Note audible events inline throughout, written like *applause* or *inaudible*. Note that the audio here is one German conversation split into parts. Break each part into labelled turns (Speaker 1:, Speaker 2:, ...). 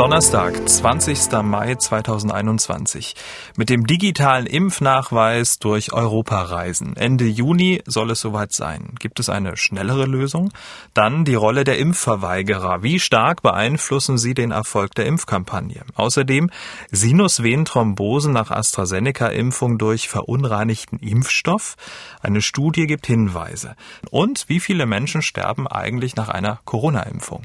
Speaker 1: Donnerstag, 20. Mai 2021. Mit dem digitalen Impfnachweis durch Europa reisen. Ende Juni soll es soweit sein. Gibt es eine schnellere Lösung? Dann die Rolle der Impfverweigerer. Wie stark beeinflussen sie den Erfolg der Impfkampagne? Außerdem Sinusvenenthrombosen nach AstraZeneca-Impfung durch verunreinigten Impfstoff. Eine Studie gibt Hinweise. Und wie viele Menschen sterben eigentlich nach einer Corona-Impfung?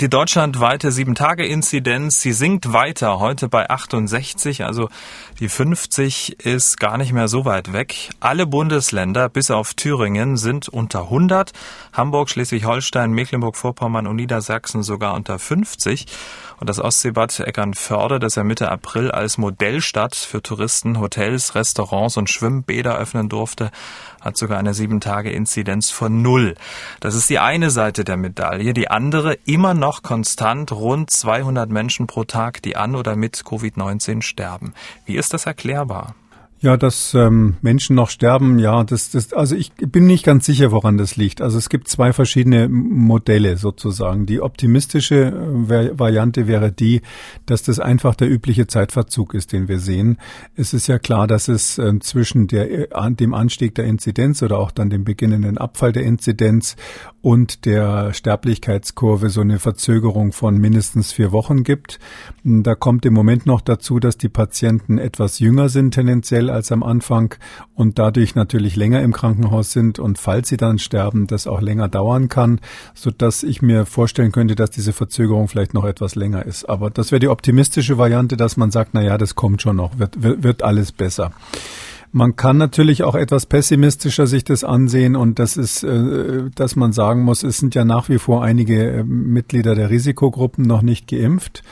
Speaker 1: Die deutschlandweite 7-Tage-Inzidenz, sie sinkt weiter, heute bei 68, also die 50 ist gar nicht mehr so weit weg. Alle Bundesländer bis auf Thüringen sind unter 100, Hamburg, Schleswig-Holstein, Mecklenburg-Vorpommern und Niedersachsen sogar unter 50. Und das Ostseebad Eckernförde, das ja Mitte April als Modellstadt für Touristen, Hotels, Restaurants und Schwimmbäder öffnen durfte, hat sogar eine 7-Tage-Inzidenz von null. Das ist die eine Seite der Medaille. Die andere immer noch konstant rund 200 Menschen pro Tag, die an oder mit Covid-19 sterben. Wie ist das erklärbar?
Speaker 2: Ja, dass ähm, Menschen noch sterben, ja, das, das, also ich bin nicht ganz sicher, woran das liegt. Also es gibt zwei verschiedene Modelle sozusagen. Die optimistische äh, Variante wäre die, dass das einfach der übliche Zeitverzug ist, den wir sehen. Es ist ja klar, dass es äh, zwischen der, äh, dem Anstieg der Inzidenz oder auch dann dem beginnenden Abfall der Inzidenz und der Sterblichkeitskurve so eine Verzögerung von mindestens vier Wochen gibt. Da kommt im Moment noch dazu, dass die Patienten etwas jünger sind tendenziell als am Anfang und dadurch natürlich länger im Krankenhaus sind und falls sie dann sterben, das auch länger dauern kann, so dass ich mir vorstellen könnte, dass diese Verzögerung vielleicht noch etwas länger ist. Aber das wäre die optimistische Variante, dass man sagt, na ja, das kommt schon noch, wird, wird, wird alles besser. Man kann natürlich auch etwas pessimistischer sich das ansehen und das ist, äh, dass man sagen muss, es sind ja nach wie vor einige äh, Mitglieder der Risikogruppen noch nicht geimpft.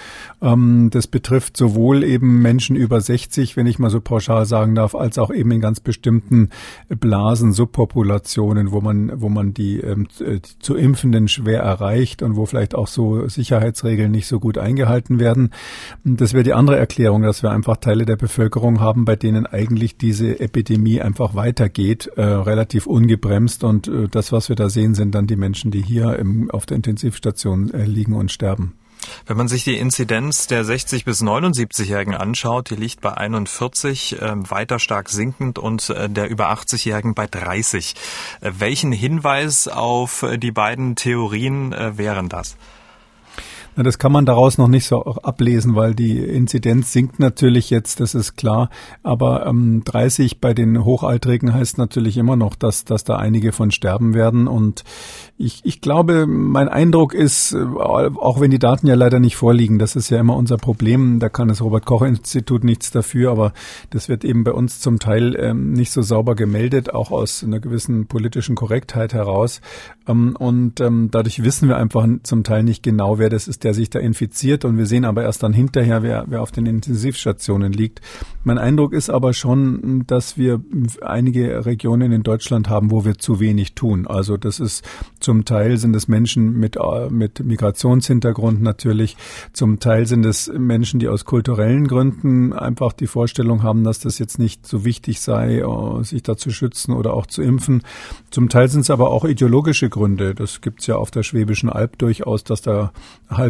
Speaker 2: Ähm, das betrifft sowohl eben Menschen über 60, wenn ich mal so pauschal sagen darf, als auch eben in ganz bestimmten Blasen, Subpopulationen, wo man, wo man die ähm, äh, zu Impfenden schwer erreicht und wo vielleicht auch so Sicherheitsregeln nicht so gut eingehalten werden. Das wäre die andere Erklärung, dass wir einfach Teile der Bevölkerung haben, bei denen eigentlich diese Epidemie einfach weitergeht, äh, relativ ungebremst. Und äh, das, was wir da sehen, sind dann die Menschen, die hier im, auf der Intensivstation äh, liegen und sterben.
Speaker 1: Wenn man sich die Inzidenz der 60 bis 79-Jährigen anschaut, die liegt bei 41, äh, weiter stark sinkend und äh, der über 80-Jährigen bei 30. Äh, welchen Hinweis auf äh, die beiden Theorien äh, wären das?
Speaker 2: Na, das kann man daraus noch nicht so ablesen, weil die Inzidenz sinkt natürlich jetzt, das ist klar. Aber ähm, 30 bei den Hochaltrigen heißt natürlich immer noch, dass, dass da einige von sterben werden. Und ich, ich glaube, mein Eindruck ist, äh, auch wenn die Daten ja leider nicht vorliegen, das ist ja immer unser Problem, da kann das Robert-Koch-Institut nichts dafür, aber das wird eben bei uns zum Teil ähm, nicht so sauber gemeldet, auch aus einer gewissen politischen Korrektheit heraus. Ähm, und ähm, dadurch wissen wir einfach zum Teil nicht genau, wer das ist, der sich da infiziert und wir sehen aber erst dann hinterher, wer, wer auf den Intensivstationen liegt. Mein Eindruck ist aber schon, dass wir einige Regionen in Deutschland haben, wo wir zu wenig tun. Also das ist zum Teil sind es Menschen mit, äh, mit Migrationshintergrund natürlich. Zum Teil sind es Menschen, die aus kulturellen Gründen einfach die Vorstellung haben, dass das jetzt nicht so wichtig sei, äh, sich da zu schützen oder auch zu impfen. Zum Teil sind es aber auch ideologische Gründe. Das gibt es ja auf der Schwäbischen Alb durchaus, dass da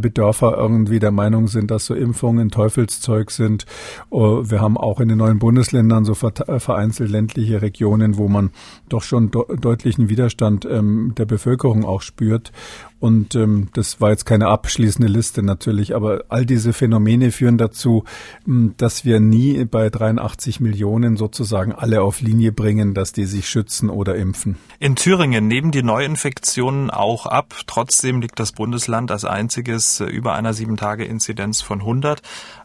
Speaker 2: halbe Dörfer irgendwie der Meinung sind, dass so Impfungen Teufelszeug sind. Oh, wir haben auch in den neuen Bundesländern so vereinzelt ländliche Regionen, wo man doch schon deutlichen Widerstand ähm, der Bevölkerung auch spürt. Und ähm, das war jetzt keine abschließende Liste natürlich, aber all diese Phänomene führen dazu, hm, dass wir nie bei 83 Millionen sozusagen alle auf Linie bringen, dass die sich schützen oder impfen.
Speaker 1: In Thüringen nehmen die Neuinfektionen auch ab. Trotzdem liegt das Bundesland als einziges über einer Sieben-Tage-Inzidenz von 100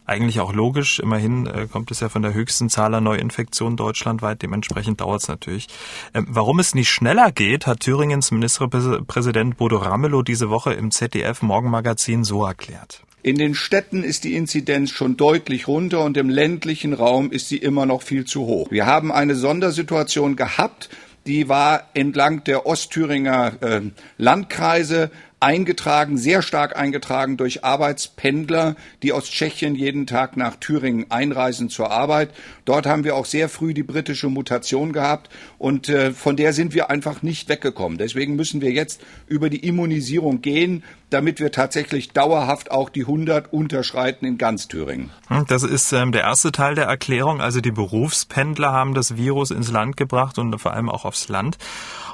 Speaker 1: eigentlich auch logisch. Immerhin äh, kommt es ja von der höchsten Zahl an Neuinfektionen deutschlandweit. Dementsprechend dauert es natürlich. Ähm, warum es nicht schneller geht, hat Thüringens Ministerpräsident Bodo Ramelow diese Woche im ZDF Morgenmagazin so erklärt.
Speaker 3: In den Städten ist die Inzidenz schon deutlich runter und im ländlichen Raum ist sie immer noch viel zu hoch. Wir haben eine Sondersituation gehabt, die war entlang der Ostthüringer äh, Landkreise eingetragen, sehr stark eingetragen durch Arbeitspendler, die aus Tschechien jeden Tag nach Thüringen einreisen zur Arbeit. Dort haben wir auch sehr früh die britische Mutation gehabt und äh, von der sind wir einfach nicht weggekommen. Deswegen müssen wir jetzt über die Immunisierung gehen, damit wir tatsächlich dauerhaft auch die 100 unterschreiten in ganz Thüringen.
Speaker 1: Hm, das ist ähm, der erste Teil der Erklärung. Also die Berufspendler haben das Virus ins Land gebracht und vor allem auch aufs Land.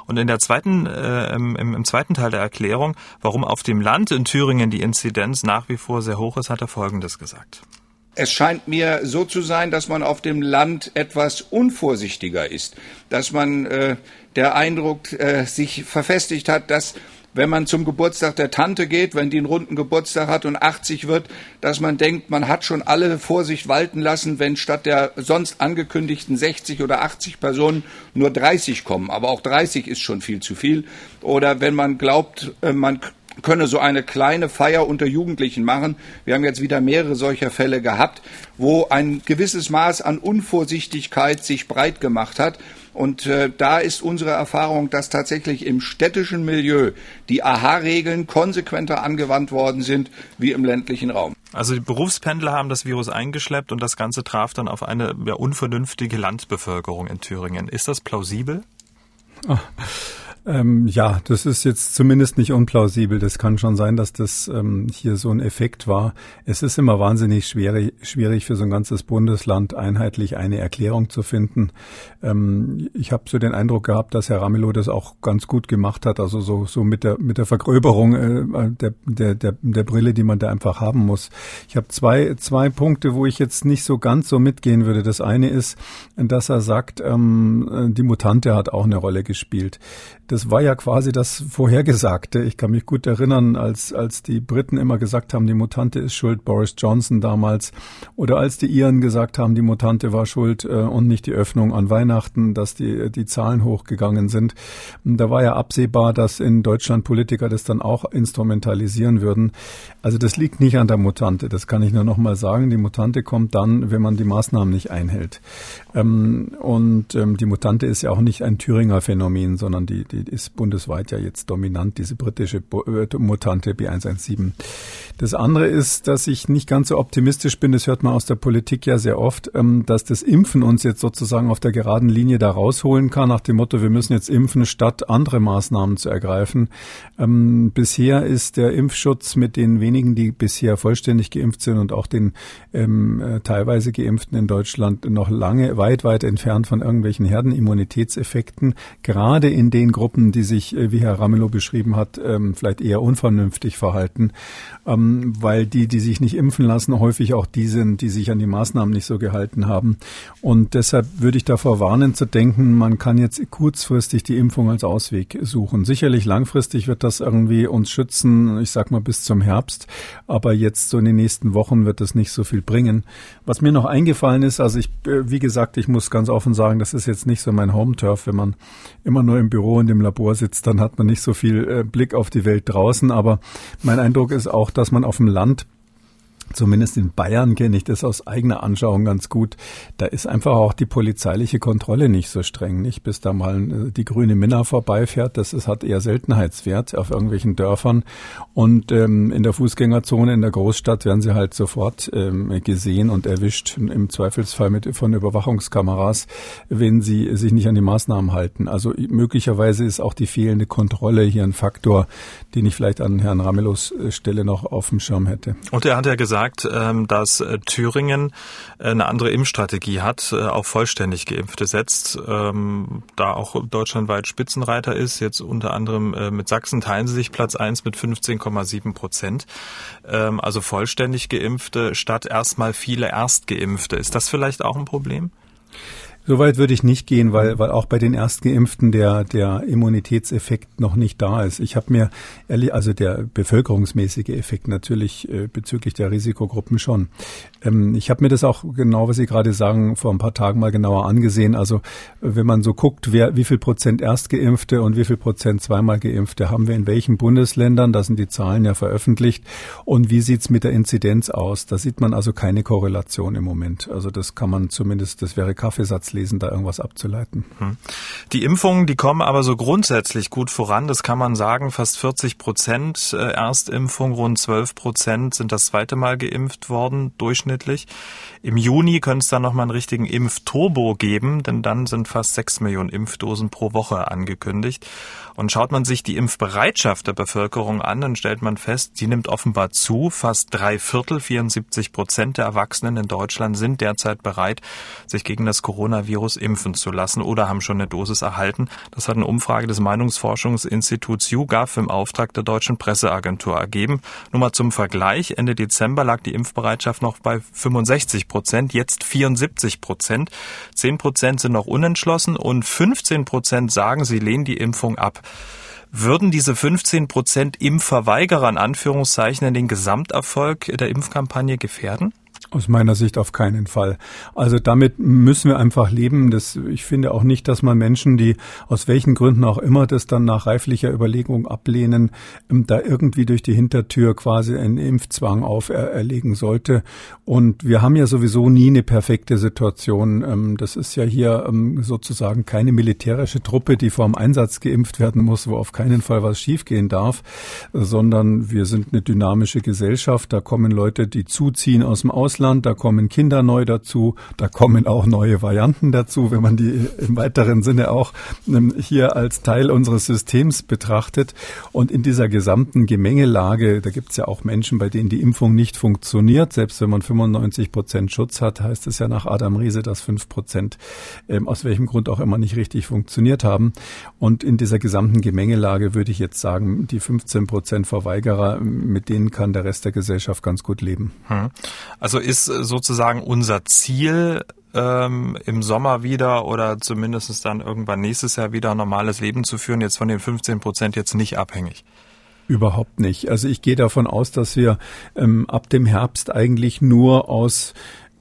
Speaker 1: Und in der zweiten, äh, im, im zweiten Teil der Erklärung, warum auf dem Land in Thüringen die Inzidenz nach wie vor sehr hoch ist, hat er Folgendes gesagt.
Speaker 3: Es scheint mir so zu sein, dass man auf dem Land etwas unvorsichtiger ist, dass man äh, der Eindruck äh, sich verfestigt hat, dass wenn man zum Geburtstag der Tante geht, wenn die einen runden Geburtstag hat und 80 wird, dass man denkt, man hat schon alle Vorsicht walten lassen, wenn statt der sonst angekündigten 60 oder 80 Personen nur 30 kommen. Aber auch 30 ist schon viel zu viel. Oder wenn man glaubt, äh, man könne so eine kleine Feier unter Jugendlichen machen. Wir haben jetzt wieder mehrere solcher Fälle gehabt, wo ein gewisses Maß an Unvorsichtigkeit sich breit gemacht hat. Und äh, da ist unsere Erfahrung, dass tatsächlich im städtischen Milieu die AHA-Regeln konsequenter angewandt worden sind wie im ländlichen Raum.
Speaker 1: Also die Berufspendler haben das Virus eingeschleppt und das Ganze traf dann auf eine ja, unvernünftige Landbevölkerung in Thüringen. Ist das plausibel?
Speaker 2: Oh. *laughs* Ähm, ja, das ist jetzt zumindest nicht unplausibel. Das kann schon sein, dass das ähm, hier so ein Effekt war. Es ist immer wahnsinnig schwierig, schwierig für so ein ganzes Bundesland einheitlich eine Erklärung zu finden. Ähm, ich habe so den Eindruck gehabt, dass Herr Ramelow das auch ganz gut gemacht hat. Also so, so mit der mit der Vergröberung äh, der, der, der, der Brille, die man da einfach haben muss. Ich habe zwei zwei Punkte, wo ich jetzt nicht so ganz so mitgehen würde. Das eine ist, dass er sagt, ähm, die Mutante hat auch eine Rolle gespielt das war ja quasi das Vorhergesagte. Ich kann mich gut erinnern, als, als die Briten immer gesagt haben, die Mutante ist schuld, Boris Johnson damals, oder als die Iren gesagt haben, die Mutante war schuld äh, und nicht die Öffnung an Weihnachten, dass die, die Zahlen hochgegangen sind. Da war ja absehbar, dass in Deutschland Politiker das dann auch instrumentalisieren würden. Also das liegt nicht an der Mutante, das kann ich nur noch mal sagen. Die Mutante kommt dann, wenn man die Maßnahmen nicht einhält. Ähm, und ähm, die Mutante ist ja auch nicht ein Thüringer Phänomen, sondern die, die ist bundesweit ja jetzt dominant, diese britische äh, Mutante B117. Das andere ist, dass ich nicht ganz so optimistisch bin, das hört man aus der Politik ja sehr oft, ähm, dass das Impfen uns jetzt sozusagen auf der geraden Linie da rausholen kann, nach dem Motto, wir müssen jetzt impfen, statt andere Maßnahmen zu ergreifen. Ähm, bisher ist der Impfschutz mit den wenigen, die bisher vollständig geimpft sind und auch den ähm, äh, teilweise Geimpften in Deutschland noch lange weit, weit entfernt von irgendwelchen Herdenimmunitätseffekten, gerade in den Gruppen, die sich, äh, wie Herr Ramelow beschrieben hat, ähm, vielleicht eher unvernünftig verhalten, ähm, weil die, die sich nicht impfen lassen, häufig auch die sind, die sich an die Maßnahmen nicht so gehalten haben. Und deshalb würde ich davor warnen zu denken, man kann jetzt kurzfristig die Impfung als Ausweg suchen. Sicherlich langfristig wird das irgendwie uns schützen, ich sag mal bis zum Herbst, aber jetzt so in den nächsten Wochen wird das nicht so viel bringen. Was mir noch eingefallen ist, also ich, äh, wie gesagt, ich muss ganz offen sagen, das ist jetzt nicht so mein Home-Turf, wenn man immer nur im Büro und im Labor sitzt, dann hat man nicht so viel äh, Blick auf die Welt draußen. Aber mein Eindruck ist auch, dass man auf dem Land Zumindest in Bayern kenne ich das aus eigener Anschauung ganz gut. Da ist einfach auch die polizeiliche Kontrolle nicht so streng, nicht? Bis da mal äh, die grüne Minna vorbeifährt, das ist, hat eher Seltenheitswert auf irgendwelchen Dörfern. Und ähm, in der Fußgängerzone in der Großstadt werden sie halt sofort ähm, gesehen und erwischt, im Zweifelsfall mit von Überwachungskameras, wenn sie sich nicht an die Maßnahmen halten. Also möglicherweise ist auch die fehlende Kontrolle hier ein Faktor, den ich vielleicht an Herrn Ramelos äh, Stelle noch auf dem Schirm hätte.
Speaker 1: Und er hat ja gesagt, gesagt, ähm, dass äh, Thüringen äh, eine andere Impfstrategie hat, äh, auf vollständig Geimpfte setzt, ähm, da auch deutschlandweit Spitzenreiter ist. Jetzt unter anderem mit Sachsen teilen sie sich Platz eins mit 15,7 Prozent. Ähm, also vollständig Geimpfte statt erstmal viele Erstgeimpfte. Ist das vielleicht auch ein Problem?
Speaker 2: Soweit würde ich nicht gehen, weil, weil auch bei den Erstgeimpften der, der Immunitätseffekt noch nicht da ist. Ich habe mir, ehrlich, also der bevölkerungsmäßige Effekt natürlich äh, bezüglich der Risikogruppen schon. Ähm, ich habe mir das auch genau, was Sie gerade sagen, vor ein paar Tagen mal genauer angesehen. Also wenn man so guckt, wer, wie viel Prozent Erstgeimpfte und wie viel Prozent zweimal Geimpfte haben wir in welchen Bundesländern, da sind die Zahlen ja veröffentlicht. Und wie sieht's mit der Inzidenz aus? Da sieht man also keine Korrelation im Moment. Also das kann man zumindest, das wäre Kaffeesatz lesen, da irgendwas abzuleiten. Hm.
Speaker 1: Die Impfungen, die kommen aber so grundsätzlich gut voran. Das kann man sagen. Fast 40 Prozent äh, Erstimpfung, rund 12 Prozent sind das zweite Mal geimpft worden, durchschnittlich. Im Juni könnte es dann nochmal einen richtigen Impfturbo geben, denn dann sind fast 6 Millionen Impfdosen pro Woche angekündigt. Und schaut man sich die Impfbereitschaft der Bevölkerung an, dann stellt man fest, die nimmt offenbar zu. Fast drei Viertel, 74 Prozent der Erwachsenen in Deutschland sind derzeit bereit, sich gegen das Coronavirus impfen zu lassen oder haben schon eine Dosis erhalten. Das hat eine Umfrage des Meinungsforschungsinstituts YouGov im Auftrag der Deutschen Presseagentur ergeben. Nur mal zum Vergleich. Ende Dezember lag die Impfbereitschaft noch bei 65 Prozent, jetzt 74 Prozent. 10 Prozent sind noch unentschlossen und 15 Prozent sagen, sie lehnen die Impfung ab. Würden diese 15 Prozent Impfverweigerer in Anführungszeichen den Gesamterfolg der Impfkampagne gefährden?
Speaker 2: Aus meiner Sicht auf keinen Fall. Also damit müssen wir einfach leben. Das, ich finde auch nicht, dass man Menschen, die aus welchen Gründen auch immer das dann nach reiflicher Überlegung ablehnen, ähm, da irgendwie durch die Hintertür quasi einen Impfzwang auferlegen sollte. Und wir haben ja sowieso nie eine perfekte Situation. Ähm, das ist ja hier ähm, sozusagen keine militärische Truppe, die vor dem Einsatz geimpft werden muss, wo auf keinen Fall was schiefgehen darf, sondern wir sind eine dynamische Gesellschaft. Da kommen Leute, die zuziehen aus dem Ausland Ausland, da kommen Kinder neu dazu, da kommen auch neue Varianten dazu, wenn man die im weiteren Sinne auch ähm, hier als Teil unseres Systems betrachtet. Und in dieser gesamten Gemengelage, da gibt es ja auch Menschen, bei denen die Impfung nicht funktioniert. Selbst wenn man 95 Prozent Schutz hat, heißt es ja nach Adam Riese, dass 5 Prozent ähm, aus welchem Grund auch immer nicht richtig funktioniert haben. Und in dieser gesamten Gemengelage würde ich jetzt sagen, die 15 Prozent Verweigerer, mit denen kann der Rest der Gesellschaft ganz gut leben.
Speaker 1: Hm. Also ist ist sozusagen unser Ziel, ähm, im Sommer wieder oder zumindest dann irgendwann nächstes Jahr wieder ein normales Leben zu führen, jetzt von den 15 Prozent jetzt nicht abhängig.
Speaker 2: Überhaupt nicht. Also ich gehe davon aus, dass wir ähm, ab dem Herbst eigentlich nur aus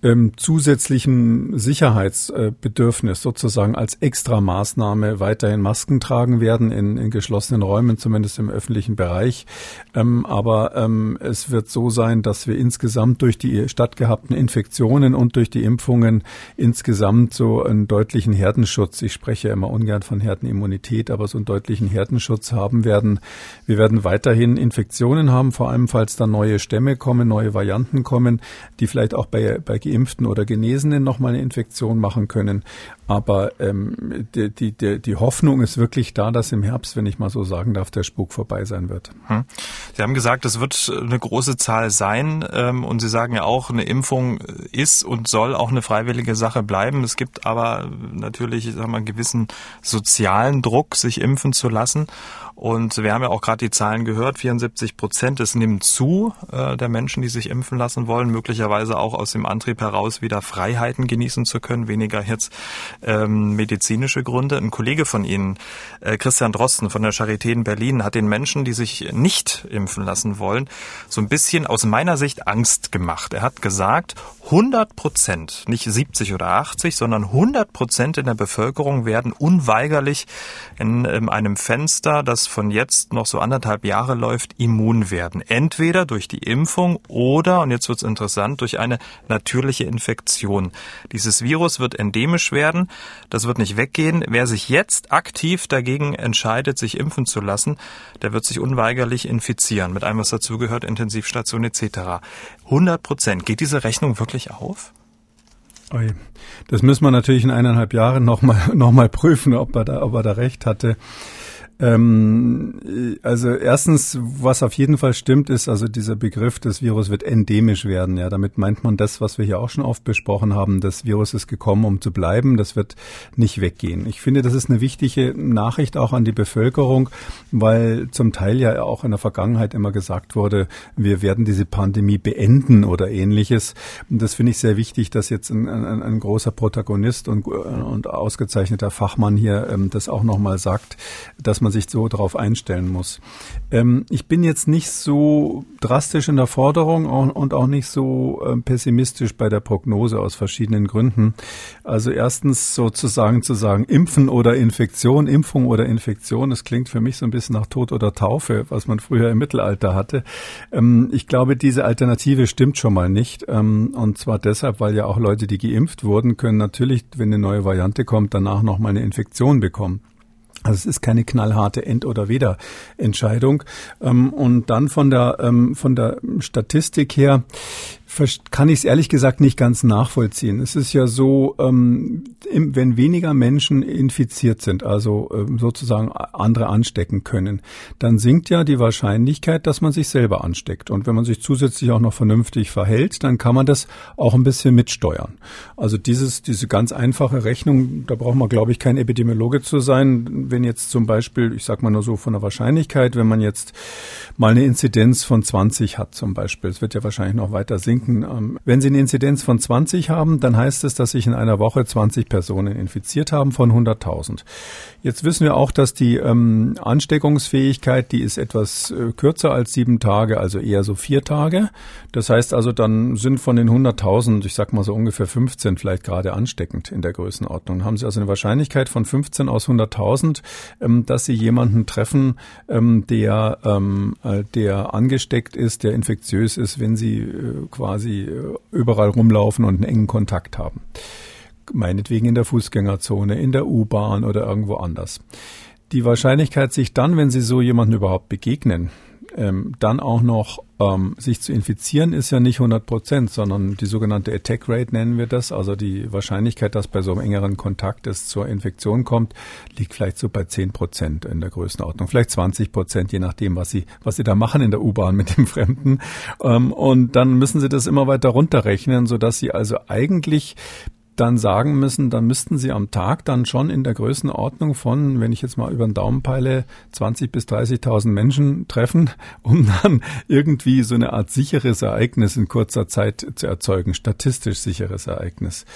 Speaker 2: ähm, zusätzlichen Sicherheitsbedürfnis sozusagen als Extramaßnahme weiterhin Masken tragen werden in, in geschlossenen Räumen, zumindest im öffentlichen Bereich. Ähm, aber ähm, es wird so sein, dass wir insgesamt durch die stattgehabten Infektionen und durch die Impfungen insgesamt so einen deutlichen Herdenschutz, ich spreche immer ungern von Herdenimmunität, aber so einen deutlichen Herdenschutz haben werden. Wir werden weiterhin Infektionen haben, vor allem falls da neue Stämme kommen, neue Varianten kommen, die vielleicht auch bei, bei Geimpften oder Genesenen nochmal eine Infektion machen können. Aber ähm, die, die, die, Hoffnung ist wirklich da, dass im Herbst, wenn ich mal so sagen darf, der Spuk vorbei sein wird. Hm.
Speaker 1: Sie haben gesagt, es wird eine große Zahl sein. Ähm, und Sie sagen ja auch, eine Impfung ist und soll auch eine freiwillige Sache bleiben. Es gibt aber natürlich sagen wir, einen gewissen sozialen Druck, sich impfen zu lassen. Und wir haben ja auch gerade die Zahlen gehört, 74 Prozent, es nimmt zu äh, der Menschen, die sich impfen lassen wollen, möglicherweise auch aus dem Antrieb heraus wieder Freiheiten genießen zu können, weniger jetzt ähm, medizinische Gründe. Ein Kollege von Ihnen, äh, Christian Drosten von der Charité in Berlin, hat den Menschen, die sich nicht impfen lassen wollen, so ein bisschen aus meiner Sicht Angst gemacht. Er hat gesagt, 100 Prozent, nicht 70 oder 80, sondern 100 Prozent in der Bevölkerung werden unweigerlich in, in einem Fenster, das von jetzt noch so anderthalb Jahre läuft, immun werden. Entweder durch die Impfung oder, und jetzt wird's interessant, durch eine natürliche Infektion. Dieses Virus wird endemisch werden, das wird nicht weggehen. Wer sich jetzt aktiv dagegen entscheidet, sich impfen zu lassen, der wird sich unweigerlich infizieren mit allem, was dazugehört, Intensivstation etc. 100 Prozent. Geht diese Rechnung wirklich auf?
Speaker 2: Das müssen wir natürlich in eineinhalb Jahren nochmal *laughs* noch mal prüfen, ob er, da, ob er da recht hatte. Ähm, also erstens, was auf jeden Fall stimmt, ist also dieser Begriff, das Virus wird endemisch werden. Ja, damit meint man das, was wir hier auch schon oft besprochen haben. Das Virus ist gekommen, um zu bleiben. Das wird nicht weggehen. Ich finde, das ist eine wichtige Nachricht auch an die Bevölkerung, weil zum Teil ja auch in der Vergangenheit immer gesagt wurde, wir werden diese Pandemie beenden oder ähnliches. Und das finde ich sehr wichtig, dass jetzt ein, ein, ein großer Protagonist und, und ausgezeichneter Fachmann hier ähm, das auch nochmal sagt, dass man sich so darauf einstellen muss. Ähm, ich bin jetzt nicht so drastisch in der Forderung und auch nicht so ähm, pessimistisch bei der Prognose aus verschiedenen Gründen. Also erstens sozusagen zu sagen, Impfen oder Infektion, Impfung oder Infektion, das klingt für mich so ein bisschen nach Tod oder Taufe, was man früher im Mittelalter hatte. Ähm, ich glaube, diese Alternative stimmt schon mal nicht. Ähm, und zwar deshalb, weil ja auch Leute, die geimpft wurden, können natürlich, wenn eine neue Variante kommt, danach nochmal eine Infektion bekommen. Also es ist keine knallharte End- oder Weder-Entscheidung. Ähm, und dann von der, ähm, von der Statistik her, kann ich es ehrlich gesagt nicht ganz nachvollziehen. Es ist ja so, ähm, wenn weniger Menschen infiziert sind, also ähm, sozusagen andere anstecken können, dann sinkt ja die Wahrscheinlichkeit, dass man sich selber ansteckt. Und wenn man sich zusätzlich auch noch vernünftig verhält, dann kann man das auch ein bisschen mitsteuern. Also dieses, diese ganz einfache Rechnung, da braucht man, glaube ich, kein Epidemiologe zu sein. Wenn jetzt zum Beispiel, ich sage mal nur so von der Wahrscheinlichkeit, wenn man jetzt mal eine Inzidenz von 20 hat zum Beispiel, es wird ja wahrscheinlich noch weiter sinken, denken, ähm, wenn Sie eine Inzidenz von 20 haben, dann heißt es, dass sich in einer Woche 20 Personen infiziert haben von 100.000. Jetzt wissen wir auch, dass die ähm, Ansteckungsfähigkeit, die ist etwas äh, kürzer als sieben Tage, also eher so vier Tage. Das heißt also, dann sind von den 100.000, ich sag mal so ungefähr 15 vielleicht gerade ansteckend in der Größenordnung. Haben Sie also eine Wahrscheinlichkeit von 15 aus 100.000, ähm, dass Sie jemanden treffen, ähm, der, ähm, äh, der angesteckt ist, der infektiös ist, wenn Sie äh, quasi äh, überall rumlaufen und einen engen Kontakt haben meinetwegen in der Fußgängerzone, in der U-Bahn oder irgendwo anders. Die Wahrscheinlichkeit, sich dann, wenn Sie so jemanden überhaupt begegnen, ähm, dann auch noch ähm, sich zu infizieren, ist ja nicht 100 Prozent, sondern die sogenannte Attack Rate nennen wir das. Also die Wahrscheinlichkeit, dass bei so einem engeren Kontakt es zur Infektion kommt, liegt vielleicht so bei 10 Prozent in der Größenordnung, vielleicht 20 Prozent, je nachdem, was Sie, was Sie da machen in der U-Bahn mit dem Fremden. Ähm, und dann müssen Sie das immer weiter runterrechnen, sodass Sie also eigentlich dann sagen müssen, dann müssten sie am Tag dann schon in der Größenordnung von, wenn ich jetzt mal über den Daumen peile, 20 bis 30.000 Menschen treffen, *laughs* um dann irgendwie so eine Art sicheres Ereignis in kurzer Zeit zu erzeugen, statistisch sicheres Ereignis.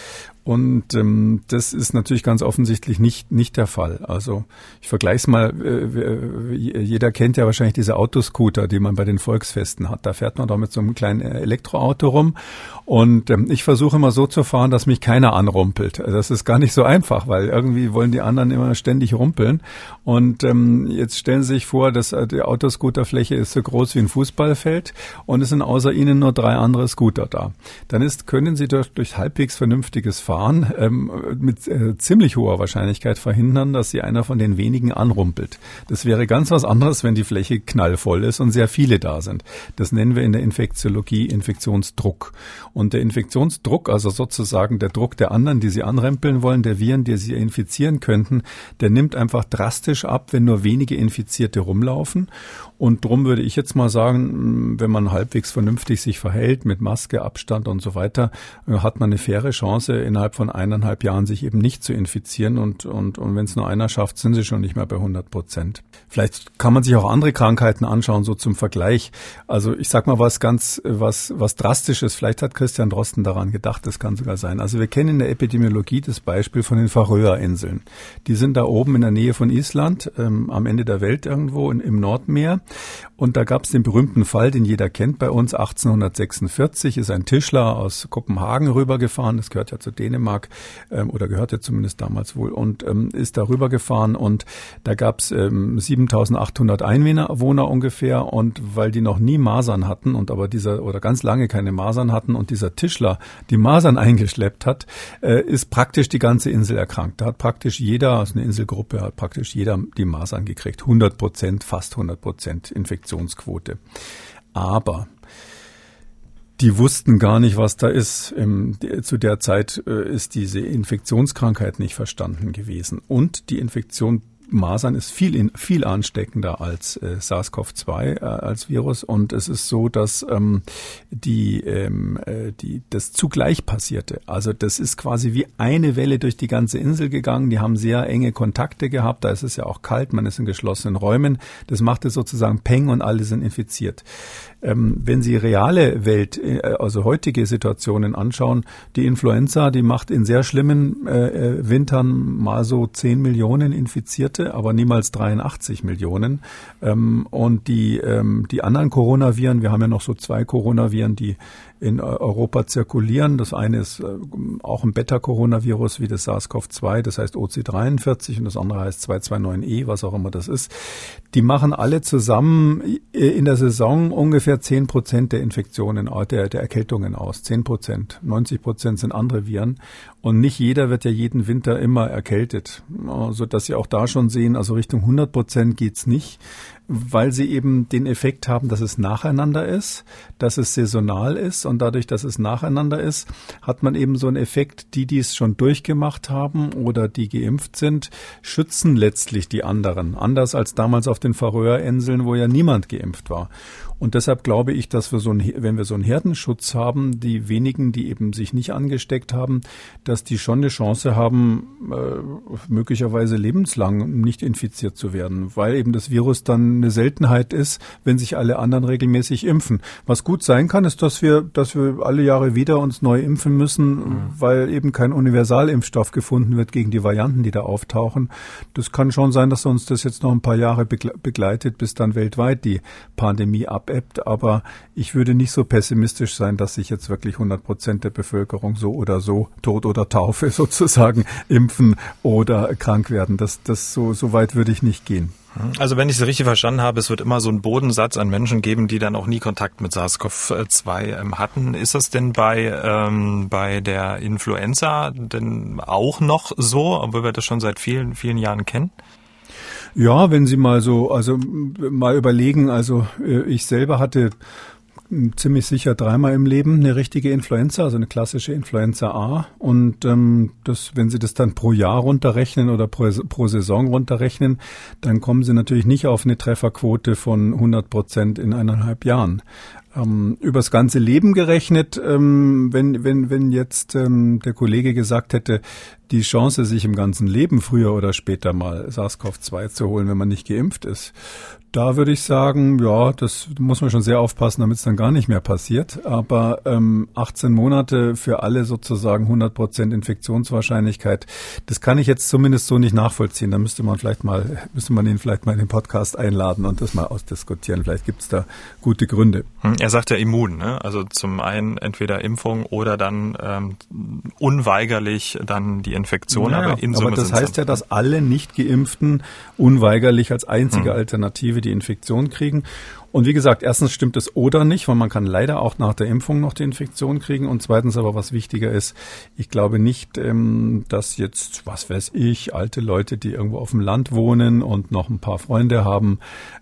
Speaker 2: Und ähm, das ist natürlich ganz offensichtlich nicht, nicht der Fall. Also ich vergleiche es mal, äh, jeder kennt ja wahrscheinlich diese Autoscooter, die man bei den Volksfesten hat. Da fährt man doch mit so einem kleinen Elektroauto rum. Und ähm, ich versuche immer so zu fahren, dass mich keiner anrumpelt. Das ist gar nicht so einfach, weil irgendwie wollen die anderen immer ständig rumpeln. Und ähm, jetzt stellen Sie sich vor, dass äh, die Autoscooterfläche ist so groß wie ein Fußballfeld und es sind außer Ihnen nur drei andere Scooter da. Dann ist, können Sie durch, durch halbwegs vernünftiges Fahren Verfahren ähm, mit äh, ziemlich hoher Wahrscheinlichkeit verhindern, dass sie einer von den wenigen anrumpelt. Das wäre ganz was anderes, wenn die Fläche knallvoll ist und sehr viele da sind. Das nennen wir in der Infektiologie Infektionsdruck. Und der Infektionsdruck, also sozusagen der Druck der anderen, die sie anrempeln wollen, der Viren, die sie infizieren könnten, der nimmt einfach drastisch ab, wenn nur wenige Infizierte rumlaufen. Und drum würde ich jetzt mal sagen, wenn man halbwegs vernünftig sich verhält, mit Maske, Abstand und so weiter, äh, hat man eine faire Chance, innerhalb von eineinhalb Jahren sich eben nicht zu infizieren und, und, und wenn es nur einer schafft, sind sie schon nicht mehr bei 100 Prozent. Vielleicht kann man sich auch andere Krankheiten anschauen, so zum Vergleich. Also ich sag mal was ganz, was, was drastisches. Vielleicht hat Christian Drosten daran gedacht, das kann sogar sein. Also wir kennen in der Epidemiologie das Beispiel von den Färöerinseln. Die sind da oben in der Nähe von Island, ähm, am Ende der Welt irgendwo in, im Nordmeer. Und da gab es den berühmten Fall, den jeder kennt bei uns. 1846 ist ein Tischler aus Kopenhagen rübergefahren. Das gehört ja zu Dänemark ähm, oder gehörte zumindest damals wohl und ähm, ist darüber gefahren und da gab es ähm, 7800 Einwohner ungefähr und weil die noch nie Masern hatten und aber dieser oder ganz lange keine Masern hatten und dieser Tischler die Masern *laughs* eingeschleppt hat, äh, ist praktisch die ganze Insel erkrankt. Da hat praktisch jeder, also eine Inselgruppe, hat praktisch jeder die Masern gekriegt. 100 Prozent, fast 100 Prozent Infektionsquote. Aber die wussten gar nicht, was da ist. zu der Zeit äh, ist diese Infektionskrankheit nicht verstanden gewesen. Und die Infektion Masern ist viel, in, viel ansteckender als äh, SARS-CoV-2 äh, als Virus und es ist so, dass ähm, die, ähm, äh, die das zugleich passierte. Also das ist quasi wie eine Welle durch die ganze Insel gegangen. Die haben sehr enge Kontakte gehabt. Da ist es ja auch kalt, man ist in geschlossenen Räumen. Das machte sozusagen Peng und alle sind infiziert. Ähm, wenn Sie reale Welt, äh, also heutige Situationen anschauen, die Influenza, die macht in sehr schlimmen äh, äh Wintern mal so 10 Millionen Infizierte, aber niemals 83 Millionen. Ähm, und die, ähm, die anderen Coronaviren, wir haben ja noch so zwei Coronaviren, die in Europa zirkulieren. Das eine ist äh, auch ein Beta-Coronavirus wie das SARS-CoV-2, das heißt OC43 und das andere heißt 229E, was auch immer das ist. Die machen alle zusammen in der Saison ungefähr 10 Prozent der Infektionen, der, der Erkältungen aus. 10 Prozent. 90 Prozent sind andere Viren. Und nicht jeder wird ja jeden Winter immer erkältet. So dass Sie auch da schon sehen, also Richtung 100 Prozent geht's nicht weil sie eben den Effekt haben, dass es nacheinander ist, dass es saisonal ist und dadurch, dass es nacheinander ist, hat man eben so einen Effekt, die, die es schon durchgemacht haben oder die geimpft sind, schützen letztlich die anderen. Anders als damals auf den Färöerinseln, wo ja niemand geimpft war. Und deshalb glaube ich, dass wir so ein, wenn wir so einen Herdenschutz haben, die wenigen, die eben sich nicht angesteckt haben, dass die schon eine Chance haben, äh, möglicherweise lebenslang nicht infiziert zu werden, weil eben das Virus dann eine Seltenheit ist, wenn sich alle anderen regelmäßig impfen. Was gut sein kann, ist, dass wir, dass wir alle Jahre wieder uns neu impfen müssen, mhm. weil eben kein Universalimpfstoff gefunden wird gegen die Varianten, die da auftauchen. Das kann schon sein, dass uns das jetzt noch ein paar Jahre begleitet, bis dann weltweit die Pandemie ab abebbt, aber ich würde nicht so pessimistisch sein, dass sich jetzt wirklich 100 Prozent der Bevölkerung so oder so Tod oder Taufe *laughs* sozusagen impfen oder krank werden. Das, das so, so weit würde ich nicht gehen.
Speaker 1: Also wenn ich es richtig verstanden habe, es wird immer so einen Bodensatz an Menschen geben, die dann auch nie Kontakt mit SARS-CoV-2 ähm, hatten. Ist das denn bei, ähm, bei der Influenza denn auch noch so, obwohl wir das schon seit vielen, vielen Jahren kennen?
Speaker 2: Ja, wenn Sie mal so, also mal überlegen, also äh, ich selber hatte ziemlich sicher dreimal im Leben eine richtige Influenza, also eine klassische Influenza A. Und ähm, das, wenn Sie das dann pro Jahr runterrechnen oder pro, pro Saison runterrechnen, dann kommen Sie natürlich nicht auf eine Trefferquote von 100 Prozent in eineinhalb Jahren ähm, übers ganze Leben gerechnet, ähm, wenn, wenn, wenn jetzt ähm, der Kollege gesagt hätte, die Chance, sich im ganzen Leben früher oder später mal SARS-CoV-2 zu holen, wenn man nicht geimpft ist, da würde ich sagen, ja, das muss man schon sehr aufpassen, damit es dann gar nicht mehr passiert. Aber ähm, 18 Monate für alle sozusagen 100 Prozent Infektionswahrscheinlichkeit, das kann ich jetzt zumindest so nicht nachvollziehen. Da müsste man vielleicht mal, müsste man ihn vielleicht mal in den Podcast einladen und das mal ausdiskutieren. Vielleicht gibt es da gute Gründe.
Speaker 1: Hm, er sagt ja immun, ne? also zum einen entweder Impfung oder dann ähm, unweigerlich dann die Infektion.
Speaker 2: Naja, aber in aber das heißt ja, dass alle nicht geimpften unweigerlich als einzige hm. Alternative die Infektion kriegen. Und wie gesagt, erstens stimmt es oder nicht, weil man kann leider auch nach der Impfung noch die Infektion kriegen. Und zweitens aber, was wichtiger ist, ich glaube nicht, ähm, dass jetzt, was weiß ich, alte Leute, die irgendwo auf dem Land wohnen und noch ein paar Freunde haben,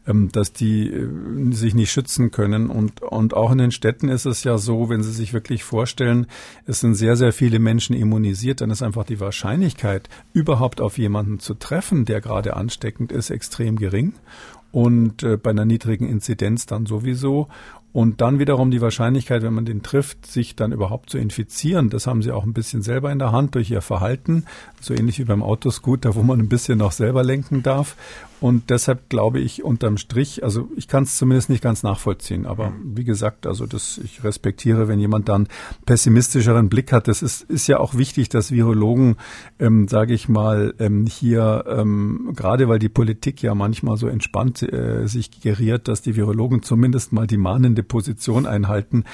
Speaker 2: ähm, dass die äh, sich nicht schützen können. Und, und auch in den Städten ist es ja so, wenn Sie sich wirklich vorstellen, es sind sehr, sehr viele Menschen immunisiert, dann ist einfach die Wahrscheinlichkeit, überhaupt auf jemanden zu treffen, der gerade ansteckend ist, extrem gering und äh, bei einer niedrigen Inzidenz dann sowieso. Und dann wiederum die Wahrscheinlichkeit, wenn man den trifft, sich dann überhaupt zu infizieren, das haben sie auch ein bisschen selber in der Hand durch ihr Verhalten, so ähnlich wie beim Autoscooter, wo man ein bisschen noch selber lenken darf. Und deshalb glaube ich unterm Strich, also ich kann es zumindest nicht ganz nachvollziehen, aber wie gesagt, also das, ich respektiere, wenn jemand dann pessimistischeren Blick hat. Das ist, ist ja auch wichtig, dass Virologen, ähm, sage ich mal, ähm, hier, ähm, gerade weil die Politik ja manchmal so entspannt äh, sich geriert, dass die Virologen zumindest mal die mahnende Position einhalten.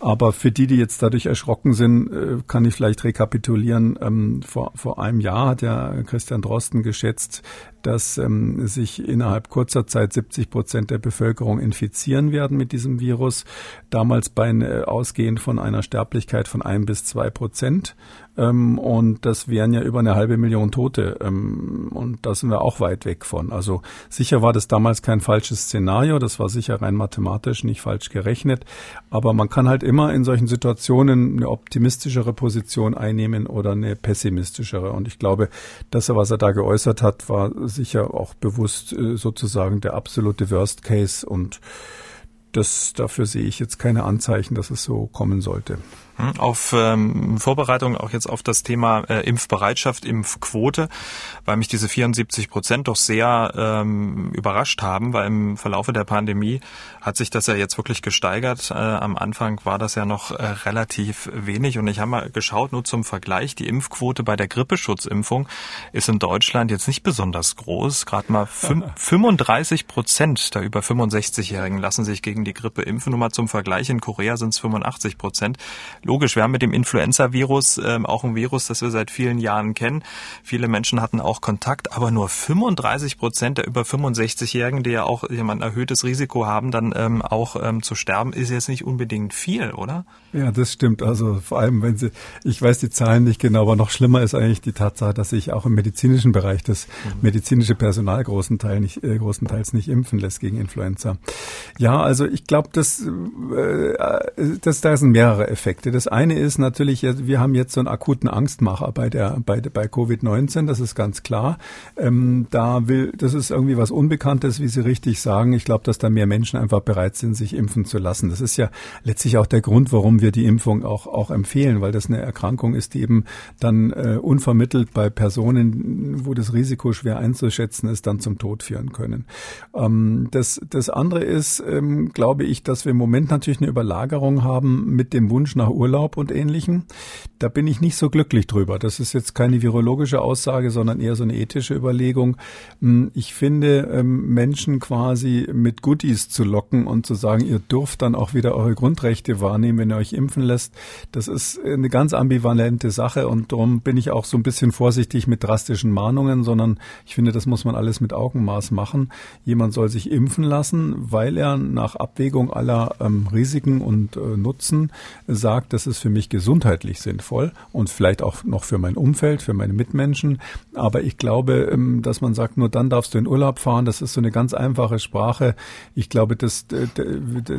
Speaker 2: Aber für die, die jetzt dadurch erschrocken sind, äh, kann ich vielleicht rekapitulieren. Ähm, vor, vor einem Jahr hat ja Christian Drosten geschätzt, dass ähm, sich innerhalb kurzer Zeit 70 Prozent der Bevölkerung infizieren werden mit diesem Virus. Damals bei äh, ausgehend von einer Sterblichkeit von ein bis zwei Prozent. Ähm, und das wären ja über eine halbe Million Tote. Ähm, und da sind wir auch weit weg von. Also sicher war das damals kein falsches Szenario. Das war sicher rein mathematisch nicht falsch gerechnet. Aber man kann halt immer in solchen Situationen eine optimistischere Position einnehmen oder eine pessimistischere. Und ich glaube, das, was er da geäußert hat, war sicher auch bewusst äh, sozusagen der absolute Worst Case und das, dafür sehe ich jetzt keine Anzeichen, dass es so kommen sollte.
Speaker 1: Hm, auf ähm, Vorbereitung auch jetzt auf das Thema äh, Impfbereitschaft, Impfquote, weil mich diese 74 Prozent doch sehr ähm, überrascht haben, weil im Verlaufe der Pandemie hat sich das ja jetzt wirklich gesteigert. Äh, am Anfang war das ja noch äh, relativ wenig und ich habe mal geschaut, nur zum Vergleich, die Impfquote bei der Grippeschutzimpfung ist in Deutschland jetzt nicht besonders groß. Gerade mal 35 *laughs* Prozent der über 65-Jährigen lassen sich gegen die Grippe impfen. Nur mal zum Vergleich, in Korea sind es 85 Prozent logisch, wir haben mit dem Influenza-Virus ähm, auch ein Virus, das wir seit vielen Jahren kennen. Viele Menschen hatten auch Kontakt, aber nur 35 Prozent der über 65-Jährigen, die ja auch ein erhöhtes Risiko haben, dann ähm, auch ähm, zu sterben, ist jetzt nicht unbedingt viel, oder?
Speaker 2: Ja, das stimmt. Also vor allem, wenn Sie, ich weiß die Zahlen nicht genau, aber noch schlimmer ist eigentlich die Tatsache, dass sich auch im medizinischen Bereich das mhm. medizinische Personal großen Teil nicht, äh, großenteils nicht impfen lässt gegen Influenza. Ja, also ich glaube, dass, äh, dass da sind mehrere Effekte. Das eine ist natürlich, wir haben jetzt so einen akuten Angstmacher bei der bei, bei Covid-19, das ist ganz klar. Ähm, da will, das ist irgendwie was Unbekanntes, wie Sie richtig sagen. Ich glaube, dass da mehr Menschen einfach bereit sind, sich impfen zu lassen. Das ist ja letztlich auch der Grund, warum wir die Impfung auch auch empfehlen, weil das eine Erkrankung ist, die eben dann äh, unvermittelt bei Personen, wo das Risiko schwer einzuschätzen ist, dann zum Tod führen können. Ähm, das das andere ist, ähm, glaube ich, dass wir im Moment natürlich eine Überlagerung haben mit dem Wunsch nach Urlaub und Ähnlichem. Da bin ich nicht so glücklich drüber. Das ist jetzt keine virologische Aussage, sondern eher so eine ethische Überlegung. Hm, ich finde, ähm, Menschen quasi mit Goodies zu locken und zu sagen, ihr dürft dann auch wieder eure Grundrechte wahrnehmen, wenn ihr euch impfen lässt, das ist eine ganz ambivalente Sache und darum bin ich auch so ein bisschen vorsichtig mit drastischen Mahnungen, sondern ich finde, das muss man alles mit Augenmaß machen. Jemand soll sich impfen lassen, weil er nach Abwägung aller ähm, Risiken und äh, Nutzen sagt, das ist für mich gesundheitlich sinnvoll und vielleicht auch noch für mein Umfeld, für meine Mitmenschen. Aber ich glaube, ähm, dass man sagt, nur dann darfst du in Urlaub fahren. Das ist so eine ganz einfache Sprache. Ich glaube, das, das,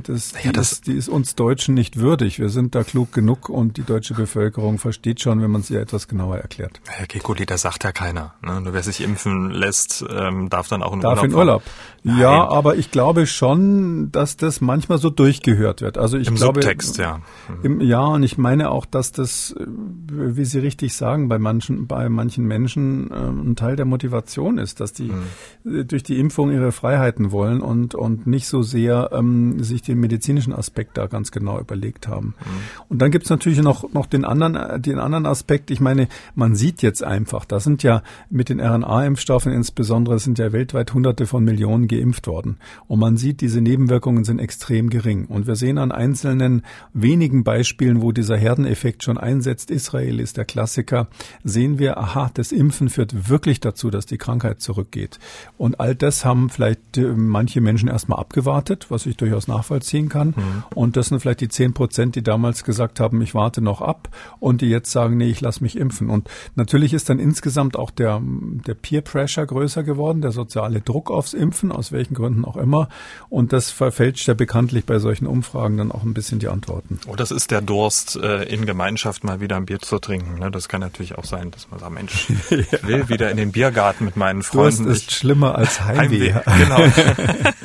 Speaker 2: das, ja, das die, ist, uns Deutschen nicht würdig. Wir sind da klug genug und die deutsche Bevölkerung versteht schon, wenn man es ihr etwas genauer erklärt.
Speaker 1: Herr Kekuli, das sagt ja keiner. Ne? Nur wer sich impfen lässt, ähm, darf dann auch in
Speaker 2: darf
Speaker 1: Urlaub.
Speaker 2: In Urlaub. Ja, aber ich glaube schon, dass das manchmal so durchgehört wird. Also ich
Speaker 1: Im
Speaker 2: glaube,
Speaker 1: Subtext, ja.
Speaker 2: Im, ja, und ich meine auch, dass das, äh, wie Sie richtig sagen, bei manchen, bei manchen Menschen äh, ein Teil der Motivation ist, dass die mhm. durch die Impfung ihre Freiheiten wollen und, und nicht so sehr ähm, sich den medizinischen Aspekt da ganz genau überlegt haben. Mhm. Und dann gibt's natürlich noch, noch den anderen, den anderen Aspekt. Ich meine, man sieht jetzt einfach, da sind ja mit den RNA-Impfstoffen insbesondere sind ja weltweit hunderte von Millionen geimpft worden. Und man sieht, diese Nebenwirkungen sind extrem gering. Und wir sehen an einzelnen wenigen Beispielen, wo dieser Herdeneffekt schon einsetzt, Israel ist der Klassiker, sehen wir, aha, das Impfen führt wirklich dazu, dass die Krankheit zurückgeht. Und all das haben vielleicht äh, manche Menschen erstmal abgewartet, was ich durchaus nachvollziehen kann. Mhm. Und das sind vielleicht die zehn Prozent, die damals gesagt haben, ich warte noch ab und die jetzt sagen, nee, ich lasse mich impfen. Und natürlich ist dann insgesamt auch der, der Peer Pressure größer geworden, der soziale Druck aufs Impfen, aus welchen Gründen auch immer. Und das verfälscht ja bekanntlich bei solchen Umfragen dann auch ein bisschen die Antworten.
Speaker 1: Oh, das ist der Durst, äh, in Gemeinschaft mal wieder ein Bier zu trinken. Ne? Das kann natürlich auch sein, dass man sagt, Mensch, *laughs* ich will wieder in den Biergarten mit meinen Freunden.
Speaker 2: Durst ist ich, schlimmer als Heimweh.
Speaker 1: Heimweh *laughs* genau. *laughs*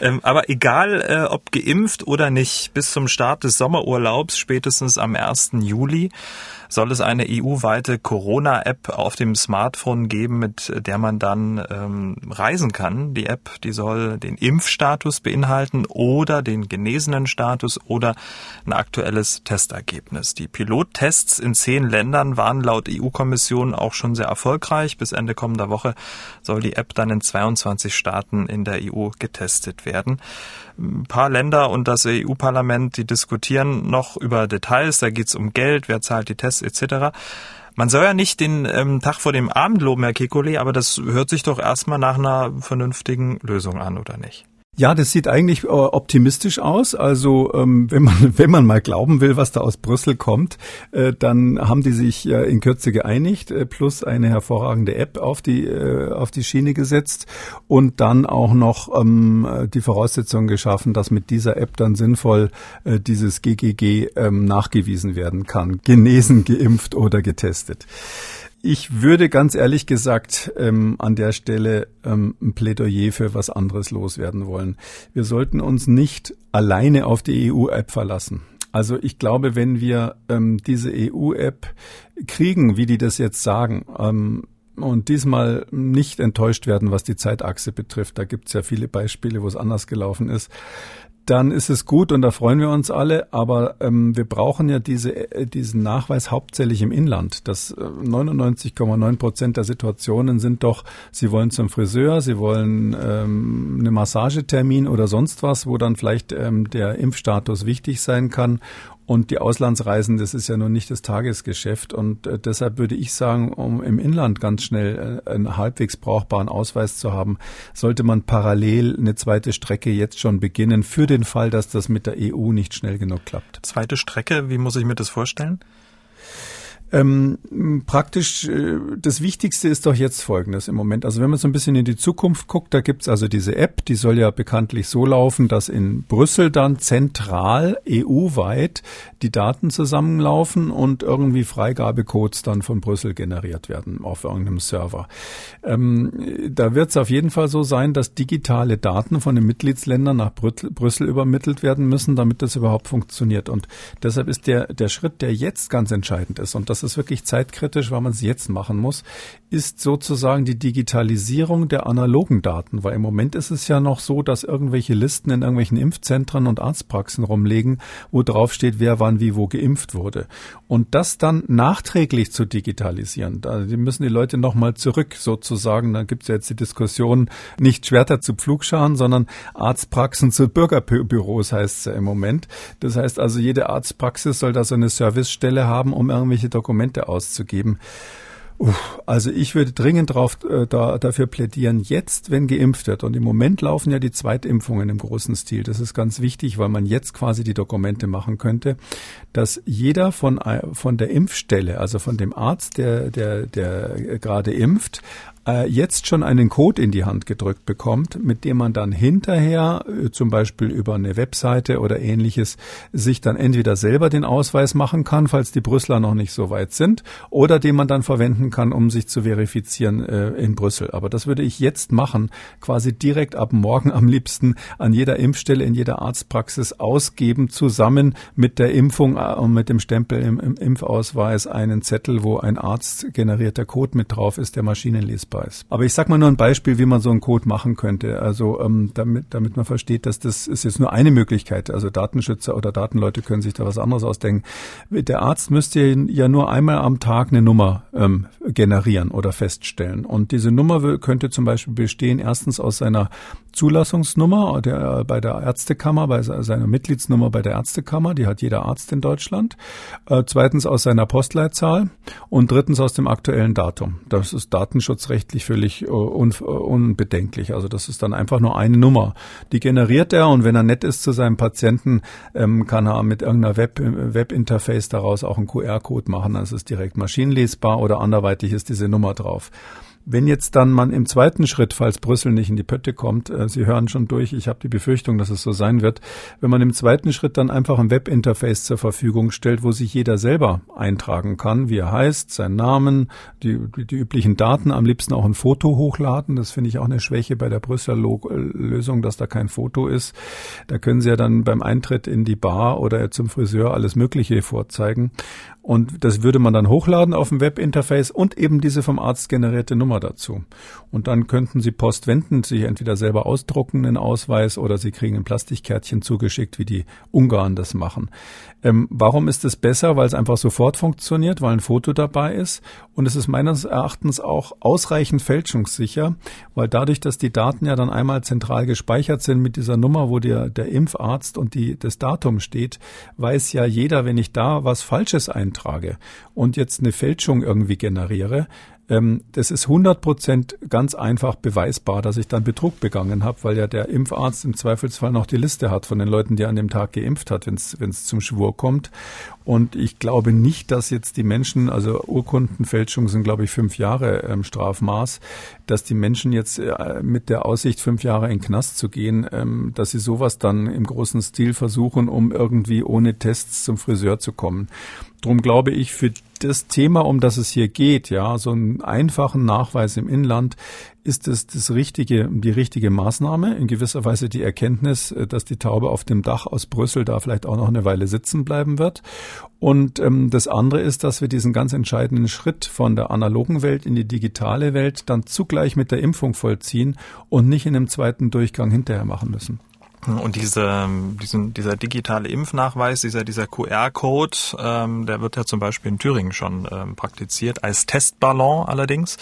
Speaker 1: ähm, aber egal, äh, ob geimpft oder nicht, bis zum Start des Sommerurlaubs, spätestens am 1. Juli, soll es eine EU-weite Corona-App auf dem Smartphone geben, mit der man dann ähm, reisen kann. Die App, die soll den Impfstatus beinhalten oder den genesenen Status oder ein aktuelles Testergebnis. Die Pilottests in zehn Ländern waren laut EU-Kommission auch schon sehr erfolgreich. Bis Ende kommender Woche soll die App dann in 22 Staaten in der EU getestet werden. Ein paar Länder und das EU-Parlament, die diskutieren noch über Details. Da geht es um Geld, wer zahlt die Tests etc. Man soll ja nicht den ähm, Tag vor dem Abend loben, Herr Kekulé, aber das hört sich doch erstmal nach einer vernünftigen Lösung an, oder nicht?
Speaker 2: Ja, das sieht eigentlich äh, optimistisch aus. Also ähm, wenn man *laughs* wenn man mal glauben will, was da aus Brüssel kommt, äh, dann haben die sich in Kürze geeinigt, äh, plus eine hervorragende App auf die auf die Schiene gesetzt und dann auch noch ähm, die Voraussetzungen geschaffen, dass mit dieser App dann sinnvoll dieses GGG ähm, nachgewiesen werden kann, genesen, geimpft oder getestet. Ich würde ganz ehrlich gesagt ähm, an der Stelle ähm, ein Plädoyer für was anderes loswerden wollen. Wir sollten uns nicht alleine auf die EU-App verlassen. Also ich glaube, wenn wir ähm, diese EU-App kriegen, wie die das jetzt sagen, ähm, und diesmal nicht enttäuscht werden, was die Zeitachse betrifft. Da gibt es ja viele Beispiele, wo es anders gelaufen ist dann ist es gut und da freuen wir uns alle. Aber ähm, wir brauchen ja diese, äh, diesen Nachweis hauptsächlich im Inland. Das 99,9 äh, Prozent der Situationen sind doch, Sie wollen zum Friseur, Sie wollen ähm, eine Massagetermin oder sonst was, wo dann vielleicht ähm, der Impfstatus wichtig sein kann. Und die Auslandsreisen, das ist ja nun nicht das Tagesgeschäft. Und äh, deshalb würde ich sagen, um im Inland ganz schnell äh, einen halbwegs brauchbaren Ausweis zu haben, sollte man parallel eine zweite Strecke jetzt schon beginnen, für den Fall, dass das mit der EU nicht schnell genug klappt.
Speaker 1: Zweite Strecke, wie muss ich mir das vorstellen?
Speaker 2: Ähm, praktisch äh, das Wichtigste ist doch jetzt Folgendes im Moment. Also wenn man so ein bisschen in die Zukunft guckt, da gibt's also diese App, die soll ja bekanntlich so laufen, dass in Brüssel dann zentral EU-weit die Daten zusammenlaufen und irgendwie Freigabecodes dann von Brüssel generiert werden auf irgendeinem Server. Ähm, da wird es auf jeden Fall so sein, dass digitale Daten von den Mitgliedsländern nach Brüssel übermittelt werden müssen, damit das überhaupt funktioniert. Und deshalb ist der, der Schritt, der jetzt ganz entscheidend ist, und das ist wirklich zeitkritisch, weil man es jetzt machen muss, ist sozusagen die Digitalisierung der analogen Daten, weil im Moment ist es ja noch so, dass irgendwelche Listen in irgendwelchen Impfzentren und Arztpraxen rumliegen, wo drauf steht, wer wann wie wo geimpft wurde. Und das dann nachträglich zu digitalisieren, da müssen die Leute nochmal zurück sozusagen, da gibt es ja jetzt die Diskussion, nicht Schwerter zu Pflugscharen, sondern Arztpraxen zu Bürgerbüros heißt es ja im Moment. Das heißt also, jede Arztpraxis soll da so eine Servicestelle haben, um irgendwelche Dokumente auszugeben. Uff, also ich würde dringend drauf, äh, da, dafür plädieren, jetzt, wenn geimpft wird. Und im Moment laufen ja die Zweitimpfungen im großen Stil. Das ist ganz wichtig, weil man jetzt quasi die Dokumente machen könnte, dass jeder von, äh, von der Impfstelle, also von dem Arzt, der, der, der gerade impft, äh, jetzt schon einen Code in die Hand gedrückt bekommt, mit dem man dann hinterher äh, zum Beispiel über eine Webseite oder ähnliches sich dann entweder selber den Ausweis machen kann, falls die Brüsseler noch nicht so weit sind, oder den man dann verwenden kann, um sich zu verifizieren äh, in Brüssel. Aber das würde ich jetzt machen, quasi direkt ab morgen am liebsten an jeder Impfstelle, in jeder Arztpraxis ausgeben, zusammen mit der Impfung äh, und mit dem Stempel im, im Impfausweis einen Zettel, wo ein Arzt generierter Code mit drauf ist, der maschinenlesbar nutzbar ist. Aber ich sag mal nur ein Beispiel, wie man so einen Code machen könnte. Also ähm, damit, damit man versteht, dass das ist jetzt nur eine Möglichkeit. Also Datenschützer oder Datenleute können sich da was anderes ausdenken. Der Arzt müsste ja nur einmal am Tag eine Nummer ähm, generieren oder feststellen. Und diese Nummer könnte zum Beispiel bestehen erstens aus seiner Zulassungsnummer der, bei der Ärztekammer, bei seiner Mitgliedsnummer bei der Ärztekammer, die hat jeder Arzt in Deutschland. Äh, zweitens aus seiner Postleitzahl und drittens aus dem aktuellen Datum. Das ist datenschutzrechtlich völlig äh, un, äh, unbedenklich. Also das ist dann einfach nur eine Nummer. Die generiert er und wenn er nett ist zu seinem Patienten, ähm, kann er mit irgendeiner Web, Webinterface daraus auch einen QR-Code machen. Das ist direkt maschinenlesbar oder anderweitig ist diese Nummer drauf. Wenn jetzt dann man im zweiten Schritt, falls Brüssel nicht in die Pötte kommt, äh, Sie hören schon durch, ich habe die Befürchtung, dass es so sein wird, wenn man im zweiten Schritt dann einfach ein Webinterface zur Verfügung stellt, wo sich jeder selber eintragen kann, wie er heißt, seinen Namen, die, die, die üblichen Daten, am liebsten auch ein Foto hochladen. Das finde ich auch eine Schwäche bei der Brüsseler Lösung, dass da kein Foto ist. Da können Sie ja dann beim Eintritt in die Bar oder zum Friseur alles Mögliche vorzeigen. Und das würde man dann hochladen auf dem Webinterface und eben diese vom Arzt generierte Nummer dazu. Und dann könnten Sie postwendend sich entweder selber ausdrucken, einen Ausweis, oder Sie kriegen ein Plastikkärtchen zugeschickt, wie die Ungarn das machen. Ähm, warum ist es besser? Weil es einfach sofort funktioniert, weil ein Foto dabei ist. Und es ist meines Erachtens auch ausreichend fälschungssicher, weil dadurch, dass die Daten ja dann einmal zentral gespeichert sind mit dieser Nummer, wo der, der Impfarzt und die, das Datum steht, weiß ja jeder, wenn ich da was Falsches eintrage und jetzt eine Fälschung irgendwie generiere, das ist 100 Prozent ganz einfach beweisbar, dass ich dann Betrug begangen habe, weil ja der Impfarzt im Zweifelsfall noch die Liste hat von den Leuten, die an dem Tag geimpft hat, wenn es zum Schwur kommt. Und ich glaube nicht, dass jetzt die Menschen, also Urkundenfälschung sind, glaube ich, fünf Jahre ähm, Strafmaß, dass die Menschen jetzt äh, mit der Aussicht, fünf Jahre in den Knast zu gehen, ähm, dass sie sowas dann im großen Stil versuchen, um irgendwie ohne Tests zum Friseur zu kommen. Drum glaube ich, für das Thema, um das es hier geht, ja, so einen einfachen Nachweis im Inland, ist es das richtige, die richtige Maßnahme. In gewisser Weise die Erkenntnis, äh, dass die Taube auf dem Dach aus Brüssel da vielleicht auch noch eine Weile sitzen bleiben wird. Und ähm, das andere ist, dass wir diesen ganz entscheidenden Schritt von der analogen Welt in die digitale Welt dann zugleich mit der Impfung vollziehen und nicht in einem zweiten Durchgang hinterher machen müssen.
Speaker 1: Und diese, diesen, dieser digitale Impfnachweis, dieser, dieser QR-Code, ähm, der wird ja zum Beispiel in Thüringen schon ähm, praktiziert, als Testballon allerdings